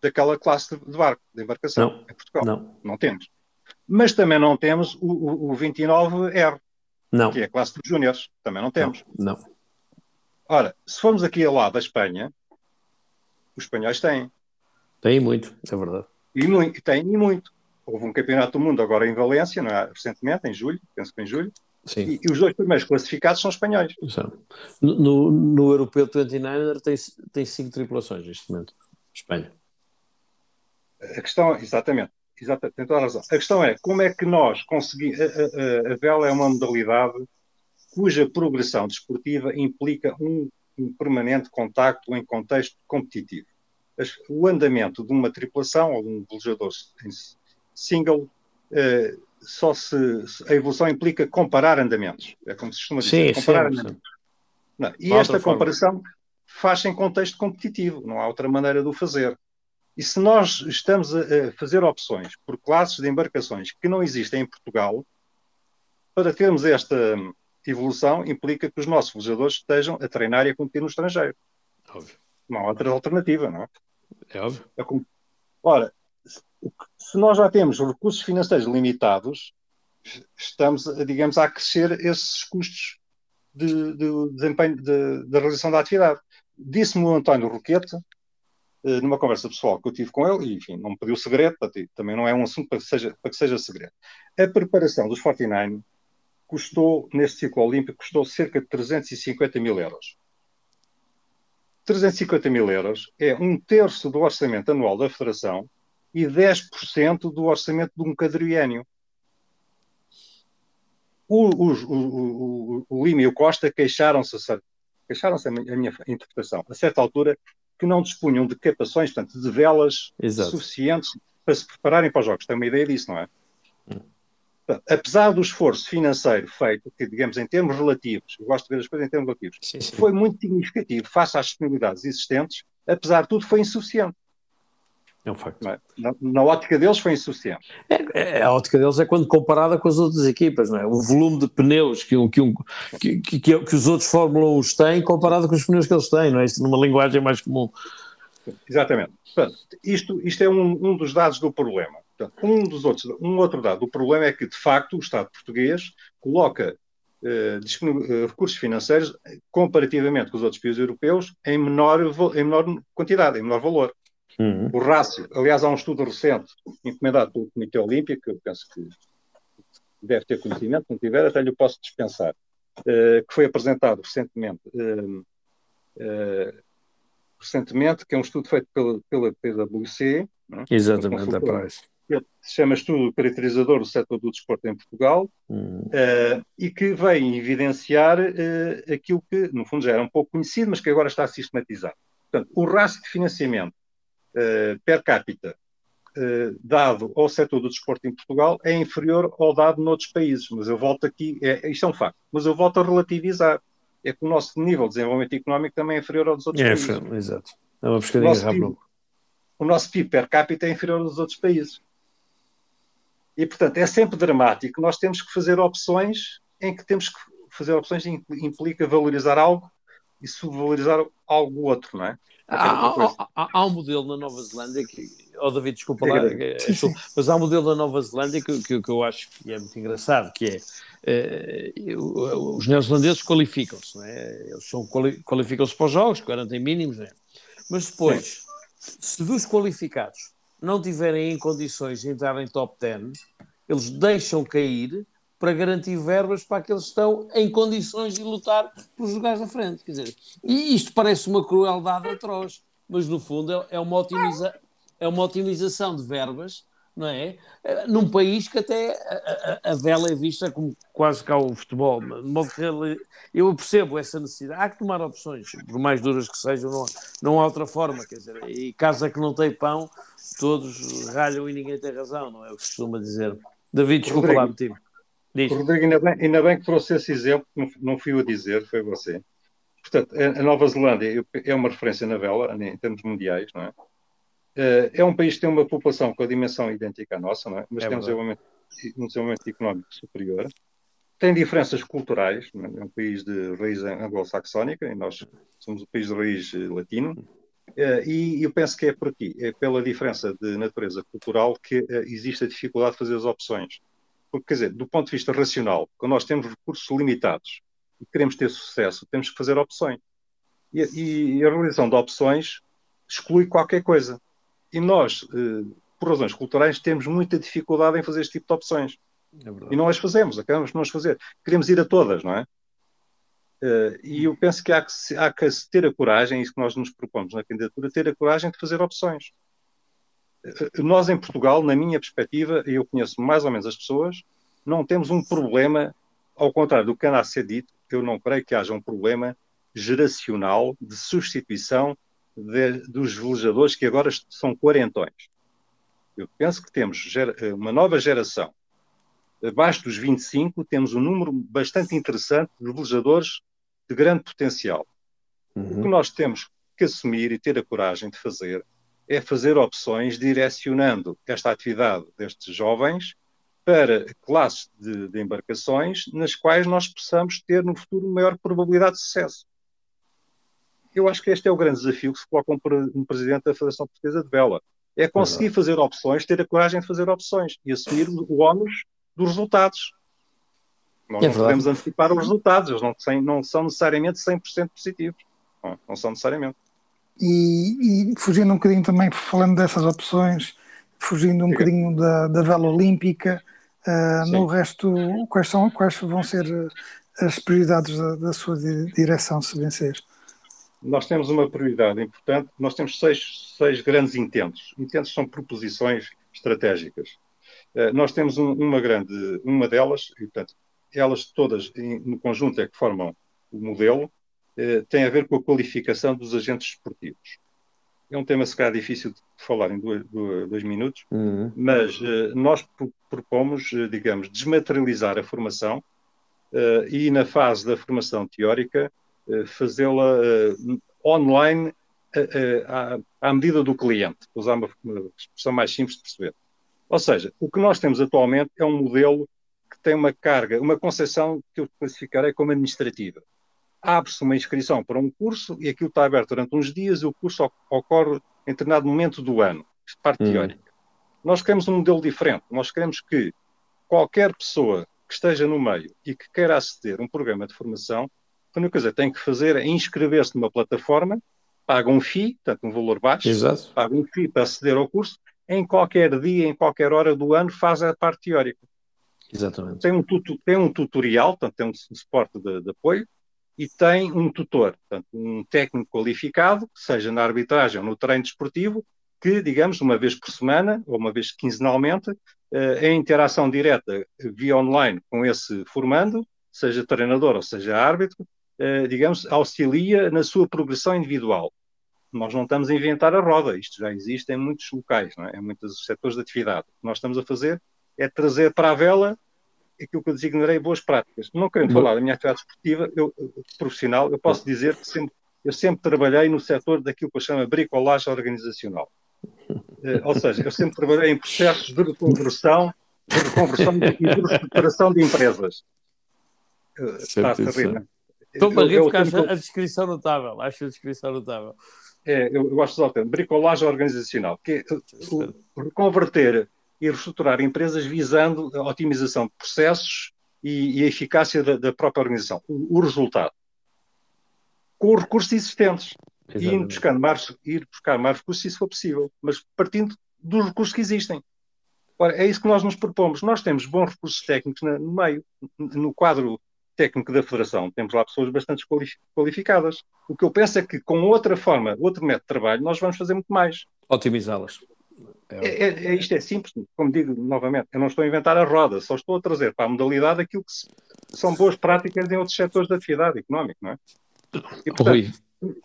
daquela classe de barco, de embarcação não, em Portugal. Não. não temos. Mas também não temos o, o, o 29R, não. que é a classe dos júniores. Também não temos. Não, não. Ora, se formos aqui ao lado da Espanha, os espanhóis têm. Têm muito, é verdade. E muito, têm e muito. Houve um campeonato do mundo agora em Valência, é? recentemente, em julho, penso que em julho, e, e, os dois primeiros classificados são espanhóis. No, no, no Europeu 29 tem, tem cinco tripulações neste momento, Espanha. A questão, exatamente, exatamente, tem toda a razão. A questão é como é que nós conseguimos. A, a, a vela é uma modalidade cuja progressão desportiva implica um, um permanente contacto em contexto competitivo. O andamento de uma tripulação ou de um velejador single, uh, só se, a evolução implica comparar andamentos. É como se costuma dizer, sim, comparar sim, andamentos. Não, e esta comparação faz-se em contexto competitivo, não há outra maneira de o fazer. E se nós estamos a, fazer opções por classes de embarcações que não existem em Portugal, para termos esta evolução, implica que os nossos velejadores estejam a treinar e a competir no estrangeiro. Óbvio. Não há outra alternativa, não é? É óbvio. É como... Ora, se nós já temos recursos financeiros limitados, estamos, digamos, a crescer esses custos de, de desempenho de, de, realização da atividade. Disse-me o António Roquete, eh, numa conversa pessoal que eu tive com ele, e enfim, não me pediu segredo, também não é um assunto para que seja, para que seja segredo. A preparação dos 49 custou, neste ciclo olímpico, custou cerca de 350 mil euros. 350 mil euros é um terço do orçamento anual da Federação e 10% do orçamento de um quadriênio. O, o, o, o, Lima e o Costa queixaram-se, queixaram-se a minha interpretação, a certa altura, que não dispunham de capações, portanto, de velas Exato. suficientes para se prepararem para os jogos. Tem uma ideia disso, não é? Hum. Apesar do esforço financeiro feito, que digamos em termos relativos, eu gosto de ver as coisas em termos relativos, sim, sim. foi muito significativo face às disponibilidades existentes, apesar de tudo foi insuficiente. É um facto. Na, na, ótica deles foi insuficiente. É, é, a ótica deles é quando comparada com as outras equipas, não é? O volume de pneus que, um, que, um, que, que, que, os outros Fórmula 1 têm comparado com os pneus que eles têm, não é? Isto numa linguagem mais comum. Exatamente. Portanto, isto, isto é um, um dos dados do problema. Portanto, um, dos outros, um outro dado do problema é que, de facto, o Estado português coloca eh, eh, recursos financeiros comparativamente com os outros países europeus em menor, em menor quantidade, em menor valor. Uhum. O rácio, aliás, há um estudo recente encomendado pelo Comitê Olímpico, que eu penso que deve ter conhecimento, se não tiver, até lhe posso dispensar, uh, que foi apresentado recentemente uh, uh, recentemente, que é um estudo feito pela, pela PwC. É? Exatamente, a Price. Se chama Estudo Caracterizador do Setor do Desporto em Portugal hum. uh, e que vem evidenciar aquilo que, no fundo, já era um pouco conhecido, mas que agora está sistematizado. Portanto, o rastro de financiamento uh, per capita dado ao setor do desporto em Portugal é inferior ao dado noutros países. Mas eu volto aqui, é, isto é um facto, mas eu volto a relativizar é que o nosso nível de desenvolvimento económico também é inferior ao dos outros é, países. Exato. É uma pescadinha rápida. O nosso PIB per capita é inferior aos outros países. E, portanto, é sempre dramático. Nós temos que fazer opções em que temos que fazer opções implica valorizar algo e subvalorizar algo outro, não é? Há, há, há, há, um modelo na Nova Zelândia que, oh David, desculpa lá, é, mas há um modelo na Nova Zelândia que, que, que, eu acho que é muito engraçado, que é uh, os neozelandeses qualificam-se, é? eles são, qualificam-se para os jogos, garantem mínimos, é? mas depois, Sim. se dos qualificados não tiverem em condições de entrar em top 10, eles deixam cair para garantir verbas para aqueles que estão em condições de lutar pelos lugares da frente. Quer dizer, e isto parece uma crueldade atroz, mas no fundo é, é uma, otimiza, é uma otimização de verbas não é? Num país que até a, a, a vela é vista como quase cá o futebol. Eu percebo essa necessidade. Há que tomar opções, por mais duras que sejam, não, não há outra forma. Quer dizer, e casa que não tem pão, todos ralham e ninguém tem razão, não é o que costuma dizer. David, desculpa Rodrigo, lá, motivo. Rodrigo, ainda bem, ainda bem que trouxe esse exemplo, não, não fui eu a dizer, foi você. Portanto, a Nova Zelândia é uma referência na vela, em termos mundiais, não é? Uh, é um país que tem uma população com a dimensão idêntica à nossa, é? mas é tem um desenvolvimento, um desenvolvimento, económico superior. Tem diferenças culturais, é? é um país de raiz anglo-saxónica e nós somos um país de raiz eh, latino. Uh, e eu penso que é por aqui, é pela diferença de natureza cultural que existe a dificuldade de fazer as opções. Porque, quer dizer, do ponto de vista racional, quando nós temos recursos limitados e queremos ter sucesso, temos que fazer opções. E, e, a realização de opções exclui qualquer coisa. E nós, eh, por razões culturais, temos muita dificuldade em fazer este tipo de opções. É e não as fazemos, acabamos de não as fazer. Queremos ir a todas, não é? Uh, e eu penso que há, que há que ter a coragem, isso que nós nos propomos na candidatura, ter a coragem de fazer opções. Nós, em Portugal, na minha perspectiva, e eu conheço mais ou menos as pessoas, não temos um problema, ao contrário do que anda a ser dito, eu não creio que haja um problema geracional de substituição de, dos velejadores que agora são quarentões. Eu penso que temos gera, uma nova geração. Abaixo dos 25, temos um número bastante interessante de velejadores de grande potencial. Uhum. O que nós temos que assumir e ter a coragem de fazer é fazer opções direcionando esta atividade destes jovens para classes de, de, embarcações nas quais nós possamos ter no futuro maior probabilidade de sucesso eu acho que este é o grande desafio que se coloca um, presidente da Federação Portuguesa de Vela. É conseguir uhum. fazer opções, ter a coragem de fazer opções e assumir o ónus dos resultados. Nós é não podemos antecipar os resultados, eles não, não são necessariamente 100% positivos. Não, não são necessariamente. E, e, fugindo um bocadinho também, falando dessas opções, fugindo um Sim. bocadinho da, da vela olímpica, uh, no resto, quais, são, quais vão ser as prioridades da, da sua direção se vencer? nós temos uma prioridade importante. Nós temos seis, seis grandes intentos. Intentos são proposições estratégicas. Uh, nós temos um, uma grande, uma delas, e, portanto, elas todas em, no conjunto é que formam o modelo, uh, tem a ver com a qualificação dos agentes esportivos. É um tema, se calhar, difícil de falar em dois, dois minutos, uhum. mas uh, nós propomos, digamos, desmaterializar a formação e, na fase da formação teórica, eh, fazê-la uh, online à, à, medida do cliente, para usar uma, uma, expressão mais simples de perceber. Ou seja, o que nós temos atualmente é um modelo que tem uma carga, uma concepção que eu classificarei como administrativa. Abre-se uma inscrição para um curso e aquilo está aberto durante uns dias e o curso ocorre em determinado momento do ano, parte uhum. teórica. Nós queremos um modelo diferente. Nós queremos que qualquer pessoa que esteja no meio e que queira aceder a um programa de formação a única coisa que tem que fazer é inscrever-se numa plataforma, paga um FII, portanto um valor baixo, Exato. paga um FII para aceder ao curso, em qualquer dia, em qualquer hora do ano, faz a parte teórica. Exatamente. Tem um, tutu, tem um tutorial, portanto tem um suporte de, de apoio, e tem um tutor, portanto, um técnico qualificado, seja na arbitragem ou no treino desportivo, que, digamos, uma vez por semana ou uma vez quinzenalmente, eh, em interação direta via online com esse formando, seja treinador ou seja árbitro, eh, digamos, auxilia na sua progressão individual. Nós não estamos a inventar a roda, isto já existe em muitos locais, é? em muitos setores de atividade. O que nós estamos a fazer é trazer para a vela aquilo que eu designarei boas práticas. Não querendo falar da minha atividade esportiva, eu, profissional, eu posso dizer que sempre, eu sempre trabalhei no setor daquilo que eu chamo de bricolagem organizacional. Uh, ou seja, eu sempre trabalhei em processos de reconversão, de reconversão e de recuperação de empresas. Uh, Está-se a rir, não Estou a rir porque acho a descrição notável. Acho a descrição notável. É, eu, eu gosto de usar o termo bricolagem organizacional, que é reconverter e reestruturar empresas visando a otimização de processos e, e a eficácia da, da, própria organização. O, o, resultado. Com os recursos existentes. E ir buscar, mais, ir buscar mais recursos se isso for possível, mas partindo dos recursos que existem. Ora, é isso que nós nos propomos. Nós temos bons recursos técnicos no meio, no quadro técnico da Federação. Temos lá pessoas bastante qualificadas. O que eu penso é que com outra forma, outro método de trabalho, nós vamos fazer muito mais. Otimizá-las. É, é, é, isto é simples, como digo novamente, eu não estou a inventar a roda, só estou a trazer para a modalidade aquilo que, se, são boas práticas em outros setores da atividade económica, não é? E, portanto, Rui,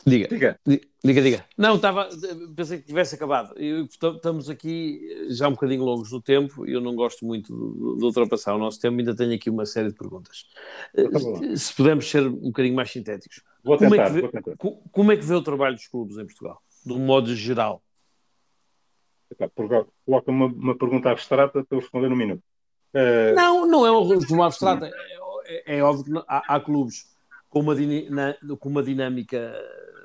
diga, diga, diga, diga. Não, estava, pensei que tivesse acabado. Eu, estamos aqui já um bocadinho longos no tempo e eu não gosto muito de, de ultrapassar o nosso tempo, ainda tenho aqui uma série de perguntas. Tá se pudermos ser um bocadinho mais sintéticos. Vou tentar, como, é que vê, vou tentar. como é que vê o trabalho dos clubes em Portugal, de um modo geral? Coloca uma, uma pergunta abstrata para eu responder num minuto. Uh... Não, não é uma abstrata. É, é, é óbvio que há, há clubes com uma, com uma dinâmica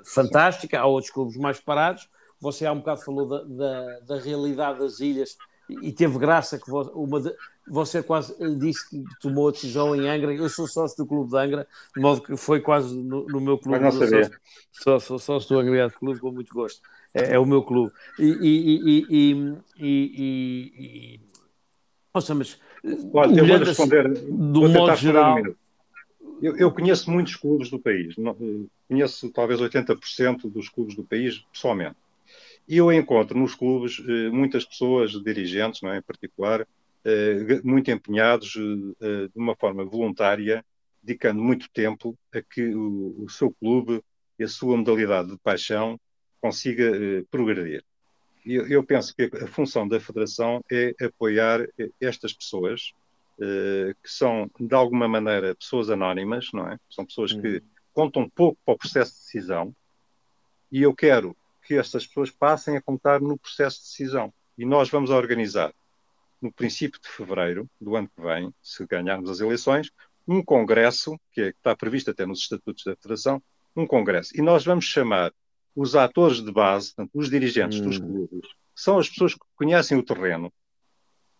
fantástica, há outros clubes mais parados. Você há um bocado falou da, da, da realidade das ilhas e teve graça que uma de, você quase disse que tomou a decisão em Angra. Eu sou sócio do Clube de Angra, de modo que foi quase no, no meu clube. Mas não sabia. Sou, sou sócio do Agregado Clube com muito gosto. É, é o meu clube. E. e, e, e, e Nossa, mas. Olha, eu vou responder. Do modo geral. Eu, eu, conheço muitos clubes do país. Conheço talvez 80% dos clubes do país pessoalmente. E eu encontro nos clubes eh, muitas pessoas, dirigentes não é, em particular, eh, muito empenhados eh, de uma forma voluntária, dedicando muito tempo a que o, o seu clube e a sua modalidade de paixão consiga progredir. E eu, eu penso que a função da Federação é apoiar estas pessoas, que são, de alguma maneira, pessoas anónimas, não é? São pessoas que uhum. contam pouco para o processo de decisão, e eu quero que estas pessoas passem a contar no processo de decisão. E nós vamos organizar, no princípio de fevereiro do ano que vem, se ganharmos as eleições, um congresso, que, é, que está previsto até nos estatutos da Federação, um congresso. E nós vamos chamar os atores de base, portanto, os dirigentes hum. dos clubes, são as pessoas que conhecem o terreno.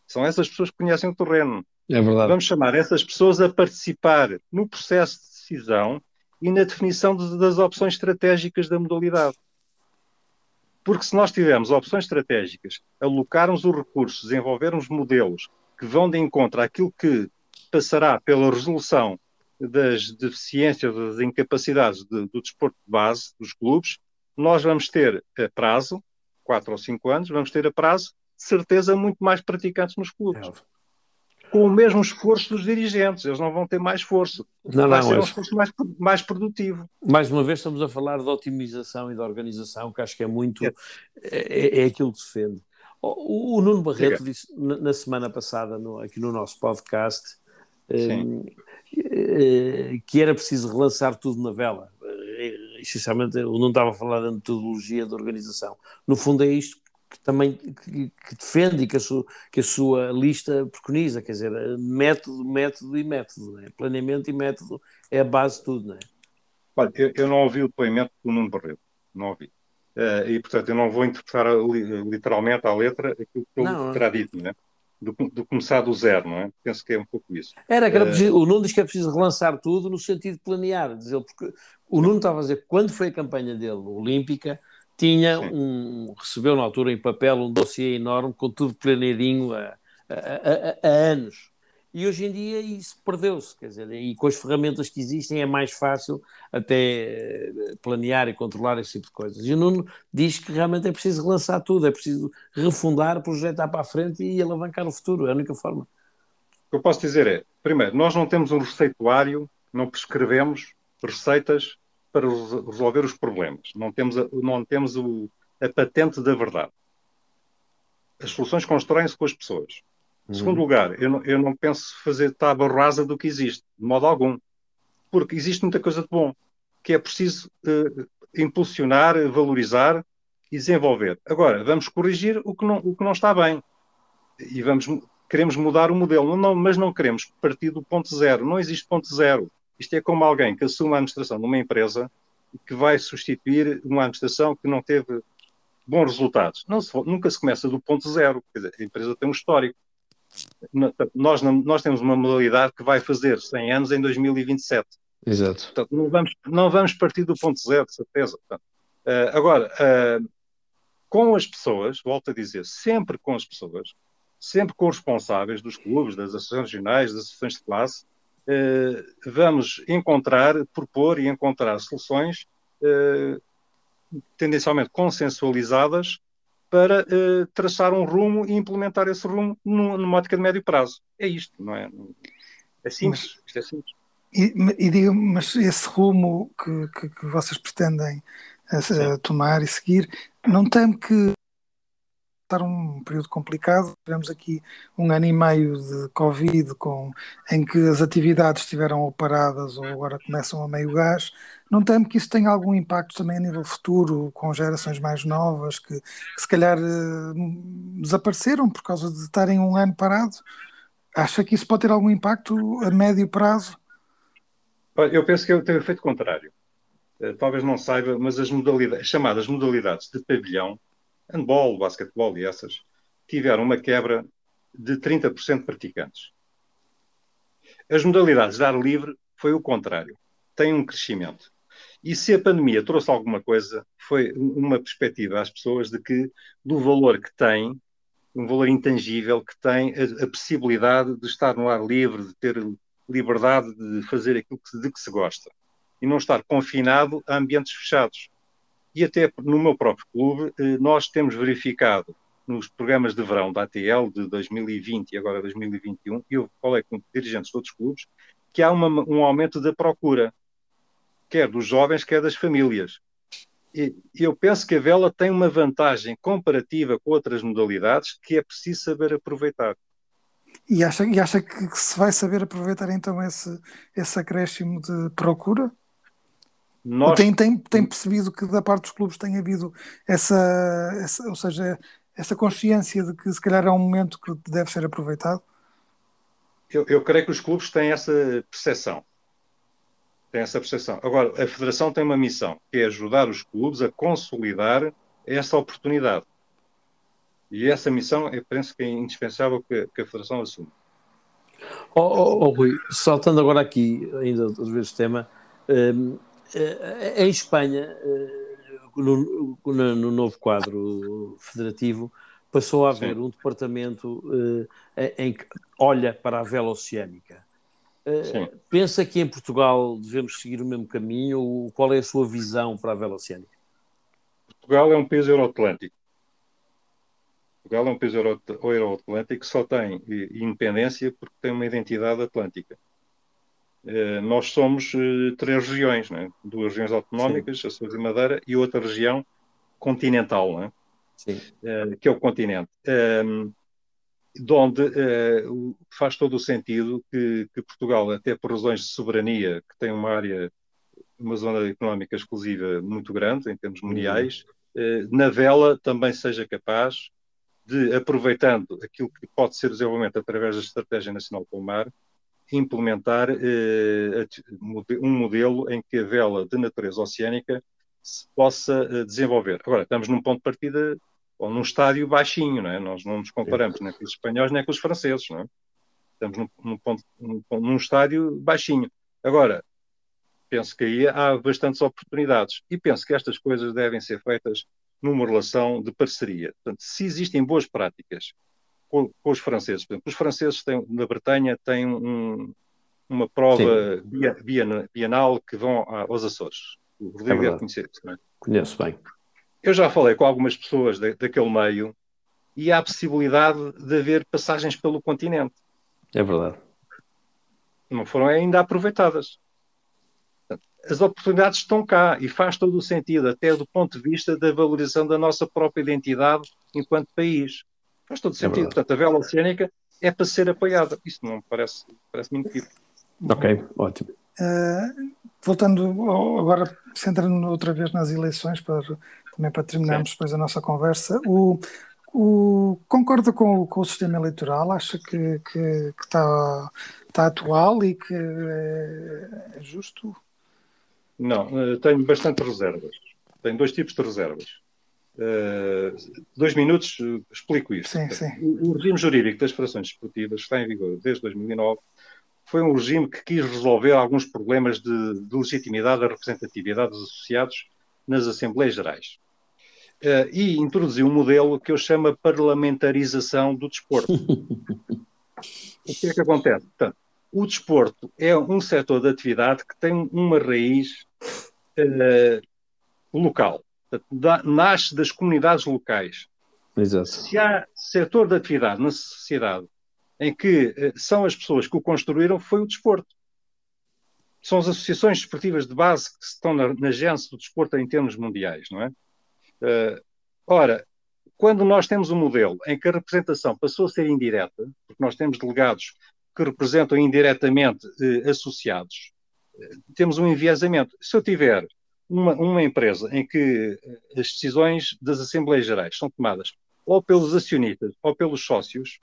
São essas pessoas que conhecem o terreno. É verdade. Vamos chamar essas pessoas a participar no processo de decisão e na definição de, das opções estratégicas da modalidade. Porque se nós tivermos opções estratégicas, alocarmos os recursos, desenvolvermos modelos que vão de encontro àquilo que passará pela resolução das deficiências, das incapacidades de, do desporto de base dos clubes, nós vamos ter a prazo, quatro ou cinco anos, vamos ter a prazo, de certeza, muito mais praticantes nos clubes. É com o mesmo esforço dos dirigentes. Eles não vão ter mais esforço. Não, Vai não, ser um esforço mais, mais produtivo. Mais uma vez estamos a falar de otimização e de organização, que acho que é muito... É, é, é aquilo que defende. O, o Nuno Barreto disse na semana passada, no, aqui no nosso podcast, um, eh, que era preciso relançar tudo na vela. Essencialmente, o Nuno estava a falar da metodologia da organização. No fundo é isto que também que, que defende e que a, sua, que a sua lista preconiza, quer dizer, método, método e método, né? planeamento e método é a base de tudo, não é? Olha, eu, eu, não ouvi o depoimento do Nuno Barreto, não ouvi. Uh, e, portanto, eu não vou interpretar literalmente à letra aquilo que ele não, terá dito, não é? Do, do, começar do zero, não é? Penso que é um pouco isso. Era, que era uh, preciso, o Nuno diz que é preciso relançar tudo no sentido de planear, dizer, porque o Nuno estava a dizer, quando foi a campanha dele olímpica, tinha um, recebeu na altura em papel um dossiê enorme com tudo planeadinho há anos. E hoje em dia isso perdeu-se, quer dizer, e com as ferramentas que existem é mais fácil até eh, planear e controlar esse tipo de coisas. E o Nuno diz que realmente é preciso relançar tudo, é preciso refundar, projetar para a frente e alavancar o futuro, é a única forma. O que eu posso dizer é, primeiro, nós não temos um receituário, não prescrevemos receitas para resolver os problemas, não temos, a, não temos o, a patente da verdade. As soluções constroem-se com as pessoas. Em segundo uhum. lugar, eu não, eu não penso fazer tábua rasa do que existe, de modo algum. Porque existe muita coisa de bom, que é preciso uh, impulsionar, valorizar e desenvolver. Agora, vamos corrigir o que não, o que não está bem. E vamos, queremos mudar o modelo, não, mas não queremos partir do ponto zero. Não existe ponto zero. Isto é como alguém que assume a administração de uma empresa que vai substituir uma administração que não teve bons resultados. Não se, nunca se começa do ponto zero. Dizer, a empresa tem um histórico nós, nós temos uma modalidade que vai fazer 100 anos em 2027. Exato. Portanto, não vamos, não vamos partir do ponto zero, de certeza. Portanto, uh, agora, uh, com as pessoas, volto a dizer, sempre com as pessoas, sempre com os responsáveis dos clubes, das associações regionais, das associações de classe, uh, vamos encontrar, propor e encontrar soluções tendencialmente consensualizadas para uh, traçar um rumo e implementar esse rumo numa ótica de médio prazo. É isto, não é? É simples. Mas, isto é simples. E, e diga mas esse rumo que, que, que vocês pretendem uh, tomar e seguir, não tem que estar um período complicado. Tivemos aqui um ano e meio de Covid com, em que as atividades estiveram paradas ou agora começam a meio gás. Não temo que isso tenha algum impacto também a nível futuro, com gerações mais novas que, que se calhar uh, desapareceram por causa de estarem um ano parado? Acha que isso pode ter algum impacto a médio prazo? Eu penso que tem o efeito contrário. Uh, talvez não saiba, mas as modalidades, chamadas modalidades de pavilhão, handball, basquetebol e essas, tiveram uma quebra de 30% de praticantes. As modalidades de ar livre foi o contrário. Tem um crescimento. E se a pandemia trouxe alguma coisa, foi uma perspectiva às pessoas de que, do valor que tem, um valor intangível que tem a, a possibilidade de estar no ar livre, de ter liberdade de fazer aquilo que, de que se gosta e não estar confinado a ambientes fechados. E até no meu próprio clube, eh, nós temos verificado nos programas de verão da ATL de 2020 e agora 2021, e eu falei com dirigentes de outros clubes, que há uma, um aumento da procura quer dos jovens, quer das famílias. E eu penso que a vela tem uma vantagem comparativa com outras modalidades que é preciso saber aproveitar. E acha, e acha que, se vai saber aproveitar então esse, esse acréscimo de procura? Nós... Tem, tem, tem percebido que da parte dos clubes tem havido essa, essa, ou seja, essa consciência de que se calhar é um momento que deve ser aproveitado? Eu, eu creio que os clubes têm essa percepção tem essa percepção. Agora, a Federação tem uma missão, que é ajudar os clubes a consolidar essa oportunidade. E essa missão, eu penso que é indispensável que, que a Federação assuma. Oh, oh, oh, Rui, saltando agora aqui, ainda outra vez o tema, um, em Espanha, no, no, novo quadro federativo, passou a haver Sim. um departamento em que olha para a vela oceânica. Uh, pensa que em Portugal devemos seguir o mesmo caminho? Ou qual é a sua visão para a vela oceânica? Portugal é um país euroatlântico. Portugal é um país euroatlântico que só tem independência porque tem uma identidade atlântica. Uh, nós somos uh, três regiões, né? duas regiões autonómicas, Sim. Açores e Madeira, e outra região continental, né? que é o continente de onde uh, faz todo o sentido que, que, Portugal, até por razões de soberania, que tem uma área, uma zona económica exclusiva muito grande em termos mundiais, uhum. uh, na vela também seja capaz de, aproveitando aquilo que pode ser o desenvolvimento através da Estratégia Nacional para o Mar, implementar uh, um modelo em que a vela de natureza oceânica se possa desenvolver. Agora, estamos num ponto de partida ou num estádio baixinho, não é? Nós não nos comparamos nem com os espanhóis nem com os franceses, não é? Estamos num, num, ponto, num, num estádio baixinho. Agora, penso que aí há bastantes oportunidades e penso que estas coisas devem ser feitas numa relação de parceria. Portanto, se existem boas práticas com, com, os franceses. Exemplo, os franceses têm, na Bretanha têm um, uma prova bienal que vão aos Açores. O Rodrigo é deve conhecer isso, não é? Conheço bem. Eu já falei com algumas pessoas daquele meio e há a possibilidade de haver passagens pelo continente. É verdade. Não foram ainda aproveitadas. As oportunidades estão cá e faz todo o sentido, até do ponto de vista da valorização da nossa própria identidade enquanto país. Faz todo é sentido. É Portanto, a vela oceânica é para ser apoiada. Isso não me parece, parece muito Ok, ótimo. Uh, voltando agora, centrando outra vez nas eleições, para, também para terminarmos Sim. depois a nossa conversa, o, o, concorda com, com, o sistema eleitoral? Acha que, que, que está, está, atual e que é, é justo? Não, eh, tenho bastante reservas. Tenho dois tipos de reservas. Uh, dois minutos, explico isso. Sim, sim. O, o, regime jurídico das federações desportivas está em vigor desde 2009. Foi um regime que quis resolver alguns problemas de, de legitimidade da representatividade dos associados nas Assembleias Gerais uh, e introduziu um modelo que eu chamo a parlamentarização do desporto. o que é que acontece? Portanto, o desporto é um setor de atividade que tem uma raiz uh, local, da, nasce das comunidades locais. Exato. Se há setor de atividade na sociedade em que uh, são as pessoas que o construíram, foi o desporto. São as associações desportivas de base que estão na, na gênese do desporto em termos mundiais, não é? Uh, ora, quando nós temos um modelo em que a representação passou a ser indireta, porque nós temos delegados que representam indiretamente uh, associados, uh, temos um enviesamento. Se eu tiver uma, uma, empresa em que as decisões das Assembleias Gerais são tomadas ou pelos acionistas ou pelos sócios,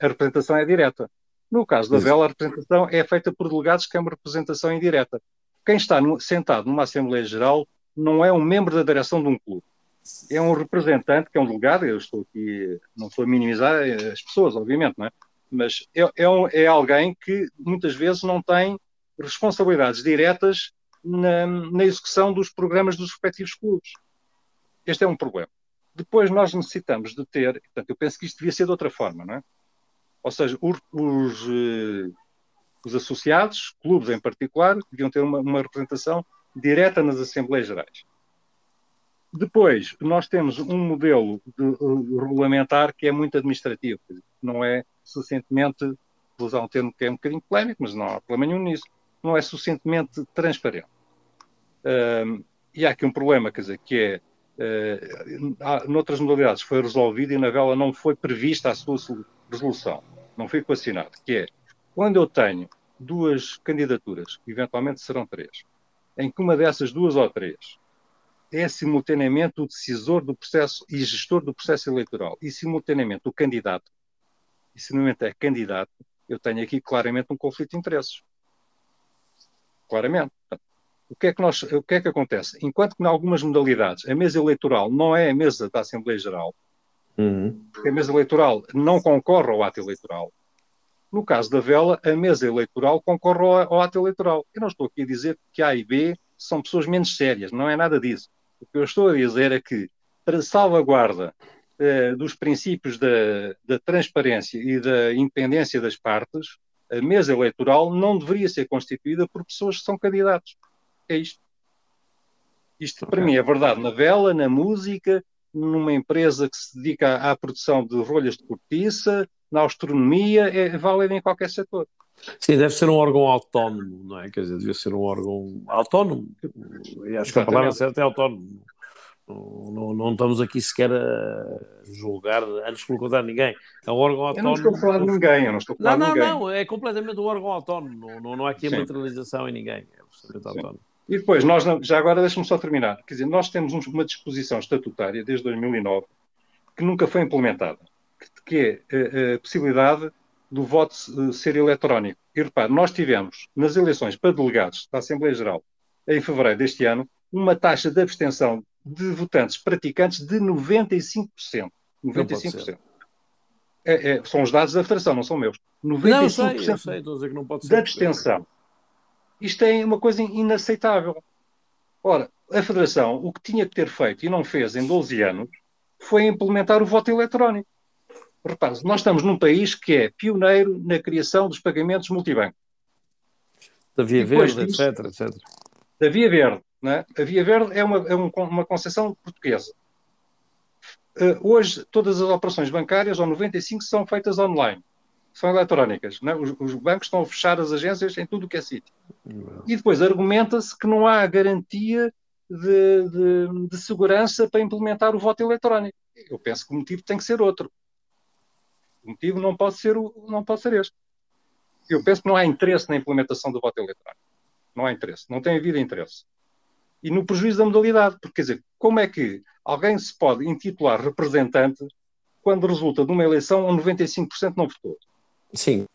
a representação é direta. No caso da Vela, a representação é feita por delegados, que é uma representação indireta. Quem está no, sentado numa Assembleia Geral não é um membro da direção de um clube é um representante, que é um delegado, eu estou aqui, não estou a minimizar as pessoas, obviamente, não é? mas é, é, um, é alguém que muitas vezes não tem responsabilidades diretas na, na, execução dos programas dos respectivos clubes. Este é um problema. Depois nós necessitamos de ter, portanto, eu penso que isto devia ser de outra forma, não é? Ou seja, os, os, eh, os associados, clubes em particular, deviam ter uma, uma representação direta nas Assembleias Gerais. Depois, nós temos um modelo de, uh, regulamentar que é muito administrativo, não é suficientemente, vou usar um termo que é um bocadinho polémico, mas não há problema nenhum nisso, não é suficientemente transparente. Uh, e há aqui um problema, quer dizer, que é, uh, há, noutras modalidades foi resolvido e na vela não foi prevista a sua resolução, não foi equacionado, que é, quando eu tenho duas candidaturas, eventualmente serão três, em que uma dessas duas ou três é simultaneamente o decisor do processo e gestor do processo eleitoral e simultaneamente o candidato, e simultaneamente é candidato, eu tenho aqui claramente um conflito de interesses. Claramente. O que é que, nós, o que, é que acontece? Enquanto que em algumas modalidades a mesa eleitoral não é a mesa da Assembleia Geral, uhum. porque a mesa eleitoral não concorre ao ato eleitoral, no caso da vela, a mesa eleitoral concorre ao, ao ato eleitoral. Eu não estou aqui a dizer que A e B são pessoas menos sérias, não é nada disso. O que eu estou a dizer é que, para salvaguarda eh, dos princípios da, da transparência e da independência das partes, a mesa eleitoral não deveria ser constituída por pessoas que são candidatos. É isto. Isto, para mim, é verdade na vela, na música, numa empresa que se dedica à, à produção de rolhas de cortiça, na astronomia, é válido em qualquer setor. Sim, deve ser um órgão autónomo, não é? Quer dizer, deve ser um órgão autónomo. E acho que a palavra certa é autónomo. Não, não, não, estamos aqui sequer a julgar, antes pelo contrário, ninguém. É um órgão autónomo. Eu não estou a falar de ninguém, eu não estou a falar não, de ninguém. Não, não, é completamente um órgão autónomo. Não, não, não há aqui a materialização em ninguém. É absolutamente autónomo. E depois, nós, já agora deixa-me só terminar. Quer dizer, nós temos uma disposição estatutária desde 2009 que nunca foi implementada, que é a, a possibilidade do voto eh, ser eletrónico. E repare, nós tivemos nas eleições para delegados da Assembleia Geral em fevereiro deste ano uma taxa de abstenção de votantes praticantes de 95%. 95%. É, é, são os dados da Federação, não são meus. 95% não, eu sei, eu sei, de abstenção. Isto é uma coisa inaceitável. Ora, a Federação, o que tinha que ter feito e não fez em 12 anos, foi implementar o voto eletrónico. Repare, nós estamos num país que é pioneiro na criação dos pagamentos multibanco. Da Via Verde, etc, etc. Da Via Verde. Né? A Via Verde é uma, é uma concessão portuguesa. Uh, hoje, todas as operações bancárias, ou 95, são feitas online. São eletrónicas. Né? Os, os, bancos estão a fechar as agências em tudo o que é sítio. E depois argumenta-se que não há garantia de, de, de segurança para implementar o voto eletrónico. Eu penso que o motivo tem que ser outro. O motivo não pode ser, o, não pode ser este. Eu penso que não há interesse na implementação do voto eletrónico. Não há interesse. Não tem havido interesse. E no prejuízo da modalidade. Porque, quer dizer, como é que alguém se pode intitular representante quando resulta de uma eleição onde 95% não votou? Sim.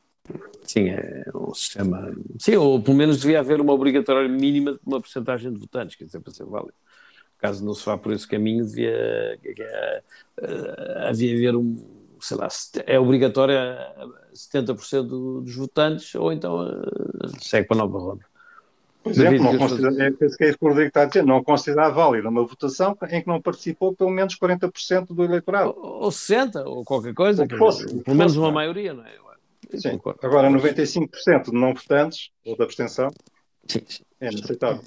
Sim, é um sistema. Sim, ou pelo menos devia haver uma obrigatória mínima de uma porcentagem de votantes, quer dizer, para ser válido. Caso não se vá por esse caminho, devia, uh, havia haver um, sei lá, é obrigatória 70% dos votantes, ou então uh, segue para a nova ronda. Por exemplo, não considera, é, que é isso que o Rodrigo está a dizer, não considerar válida uma votação em que não participou pelo menos 40% do eleitorado. Ou, ou 60%, ou qualquer coisa, ou fosse, pelo menos uma maioria, não é? Sim. Concordo. Agora, 95% de não votantes, ou de abstenção, sim, sim. é inaceitável.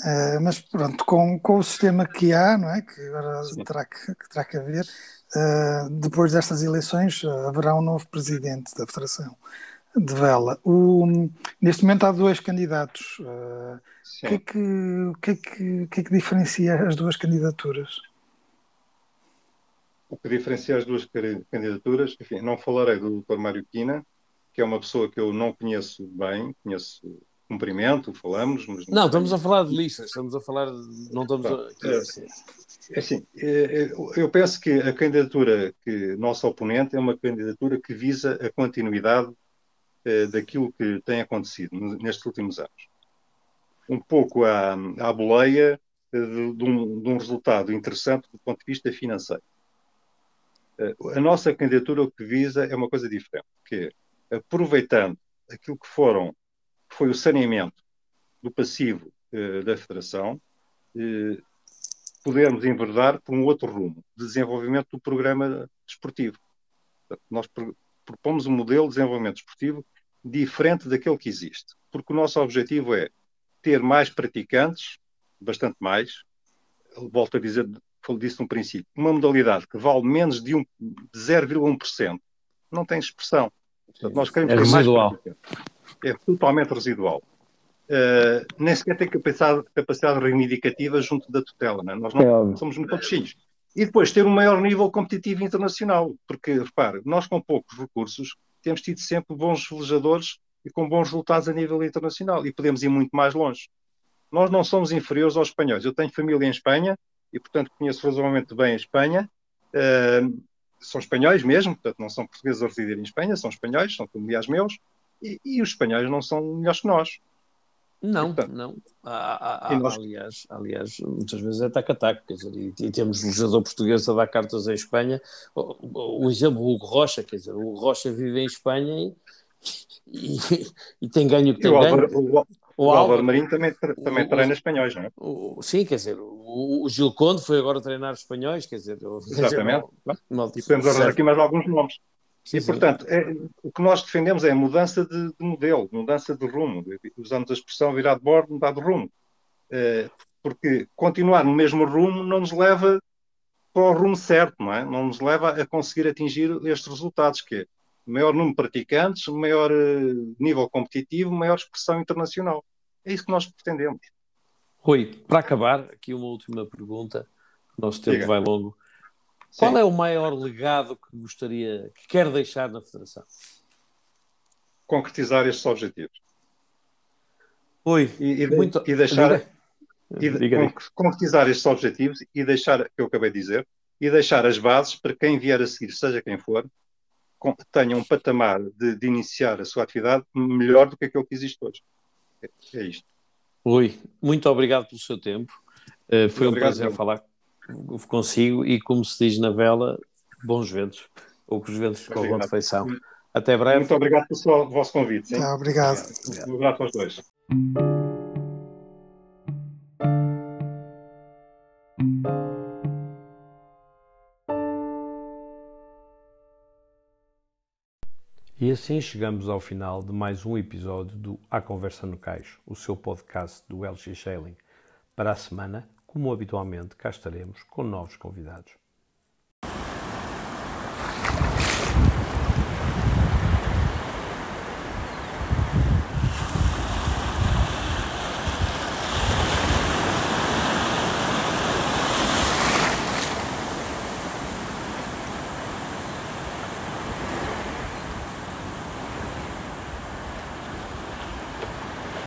Uh, mas pronto, com, com o sistema que há, não é? Que agora terá que, que, terá que haver, uh, depois destas eleições uh, haverá um novo presidente da Federação de Vela. O, neste momento há dois candidatos. O que, é que, que, é que, que é que diferencia as duas candidaturas? O que diferencia as duas candidaturas, enfim, não falarei do Dr. Mário Quina, que é uma pessoa que eu não conheço bem, conheço cumprimento, falamos. Mas não, não estamos a falar de listas, estamos a falar, não estamos a... É, assim, é, é, eu penso que a candidatura que nosso oponente é uma candidatura que visa a continuidade é, daquilo que tem acontecido nestes últimos anos. Um pouco à, à boleia de, de, um, de um resultado interessante do ponto de vista financeiro. A nossa candidatura o que visa é uma coisa diferente, que é, aproveitando aquilo que foram, que foi o saneamento do passivo eh, da Federação, eh, podermos enverdar por um outro rumo, de desenvolvimento do programa desportivo. Nós propomos um modelo de desenvolvimento desportivo diferente daquele que existe, porque o nosso objetivo é ter mais praticantes, bastante mais, volto a dizer, falou disso no princípio, uma modalidade que vale menos de, um, de 0,1% não tem expressão. Portanto, nós queremos é residual. É totalmente residual. Uh, nem sequer tem capacidade, capacidade reivindicativa junto da tutela. Né? Nós não é somos muito pouquinhos. E depois ter um maior nível competitivo internacional. Porque, repare, nós com poucos recursos temos tido sempre bons velejadores e com bons resultados a nível internacional. E podemos ir muito mais longe. Nós não somos inferiores aos espanhóis. Eu tenho família em Espanha e, portanto, conheço razoavelmente bem a Espanha. Uh, são espanhóis mesmo, portanto, não são portugueses a residir em Espanha, são espanhóis, são familiares meus, e, e, os espanhóis não são melhores que nós. Não, portanto, não. Há, há, nós... aliás, aliás, muitas vezes é tac-a-tac, quer dizer, e, e temos um jogador português a dar cartas em Espanha. O, o exemplo, o Hugo Rocha, quer dizer, o Rocha vive em Espanha e, e, e tem ganho que tem ganho. O, o Álvaro Marinho também, também o, treina espanhóis, não é? O, sim, quer dizer, o, o Gil Conde foi agora treinar espanhóis, quer dizer... Exatamente. Quer dizer, mal, e podemos arranjar aqui mais alguns nomes. Sim, e, portanto, é, o que nós defendemos é mudança de, de, modelo, mudança de rumo. Usamos a expressão virar de bordo, mudar de rumo. É, porque continuar no mesmo rumo não nos leva para o rumo certo, não é? Não nos leva a conseguir atingir estes resultados, que é maior número de praticantes, maior uh, nível competitivo, maior expressão internacional. É isso que nós pretendemos. Rui, para acabar, aqui uma última pergunta. O nosso tempo Diga. vai longo. Sim. Qual é o maior legado que gostaria, que quer deixar na Federação? Concretizar estes objetivos. Rui, e, e, muito... e deixar. E de, concretizar estes objetivos e deixar, que eu acabei de dizer, e deixar as bases para quem vier a seguir, seja quem for, tenha um patamar de, de, iniciar a sua atividade melhor do que aquele que existe hoje. É, é isto. Rui, muito obrigado pelo seu tempo. Uh, foi um prazer tempo. falar consigo e, como se diz na vela, bons ventos, ou que os ventos corram de feição. Até breve. Muito obrigado pelo vosso convite. Sim? Tá, obrigado. Um abraço aos dois. E assim chegamos ao final de mais um episódio do A Conversa no Caixo, o seu podcast do LX Sailing. Para a semana, como habitualmente, cá estaremos com novos convidados.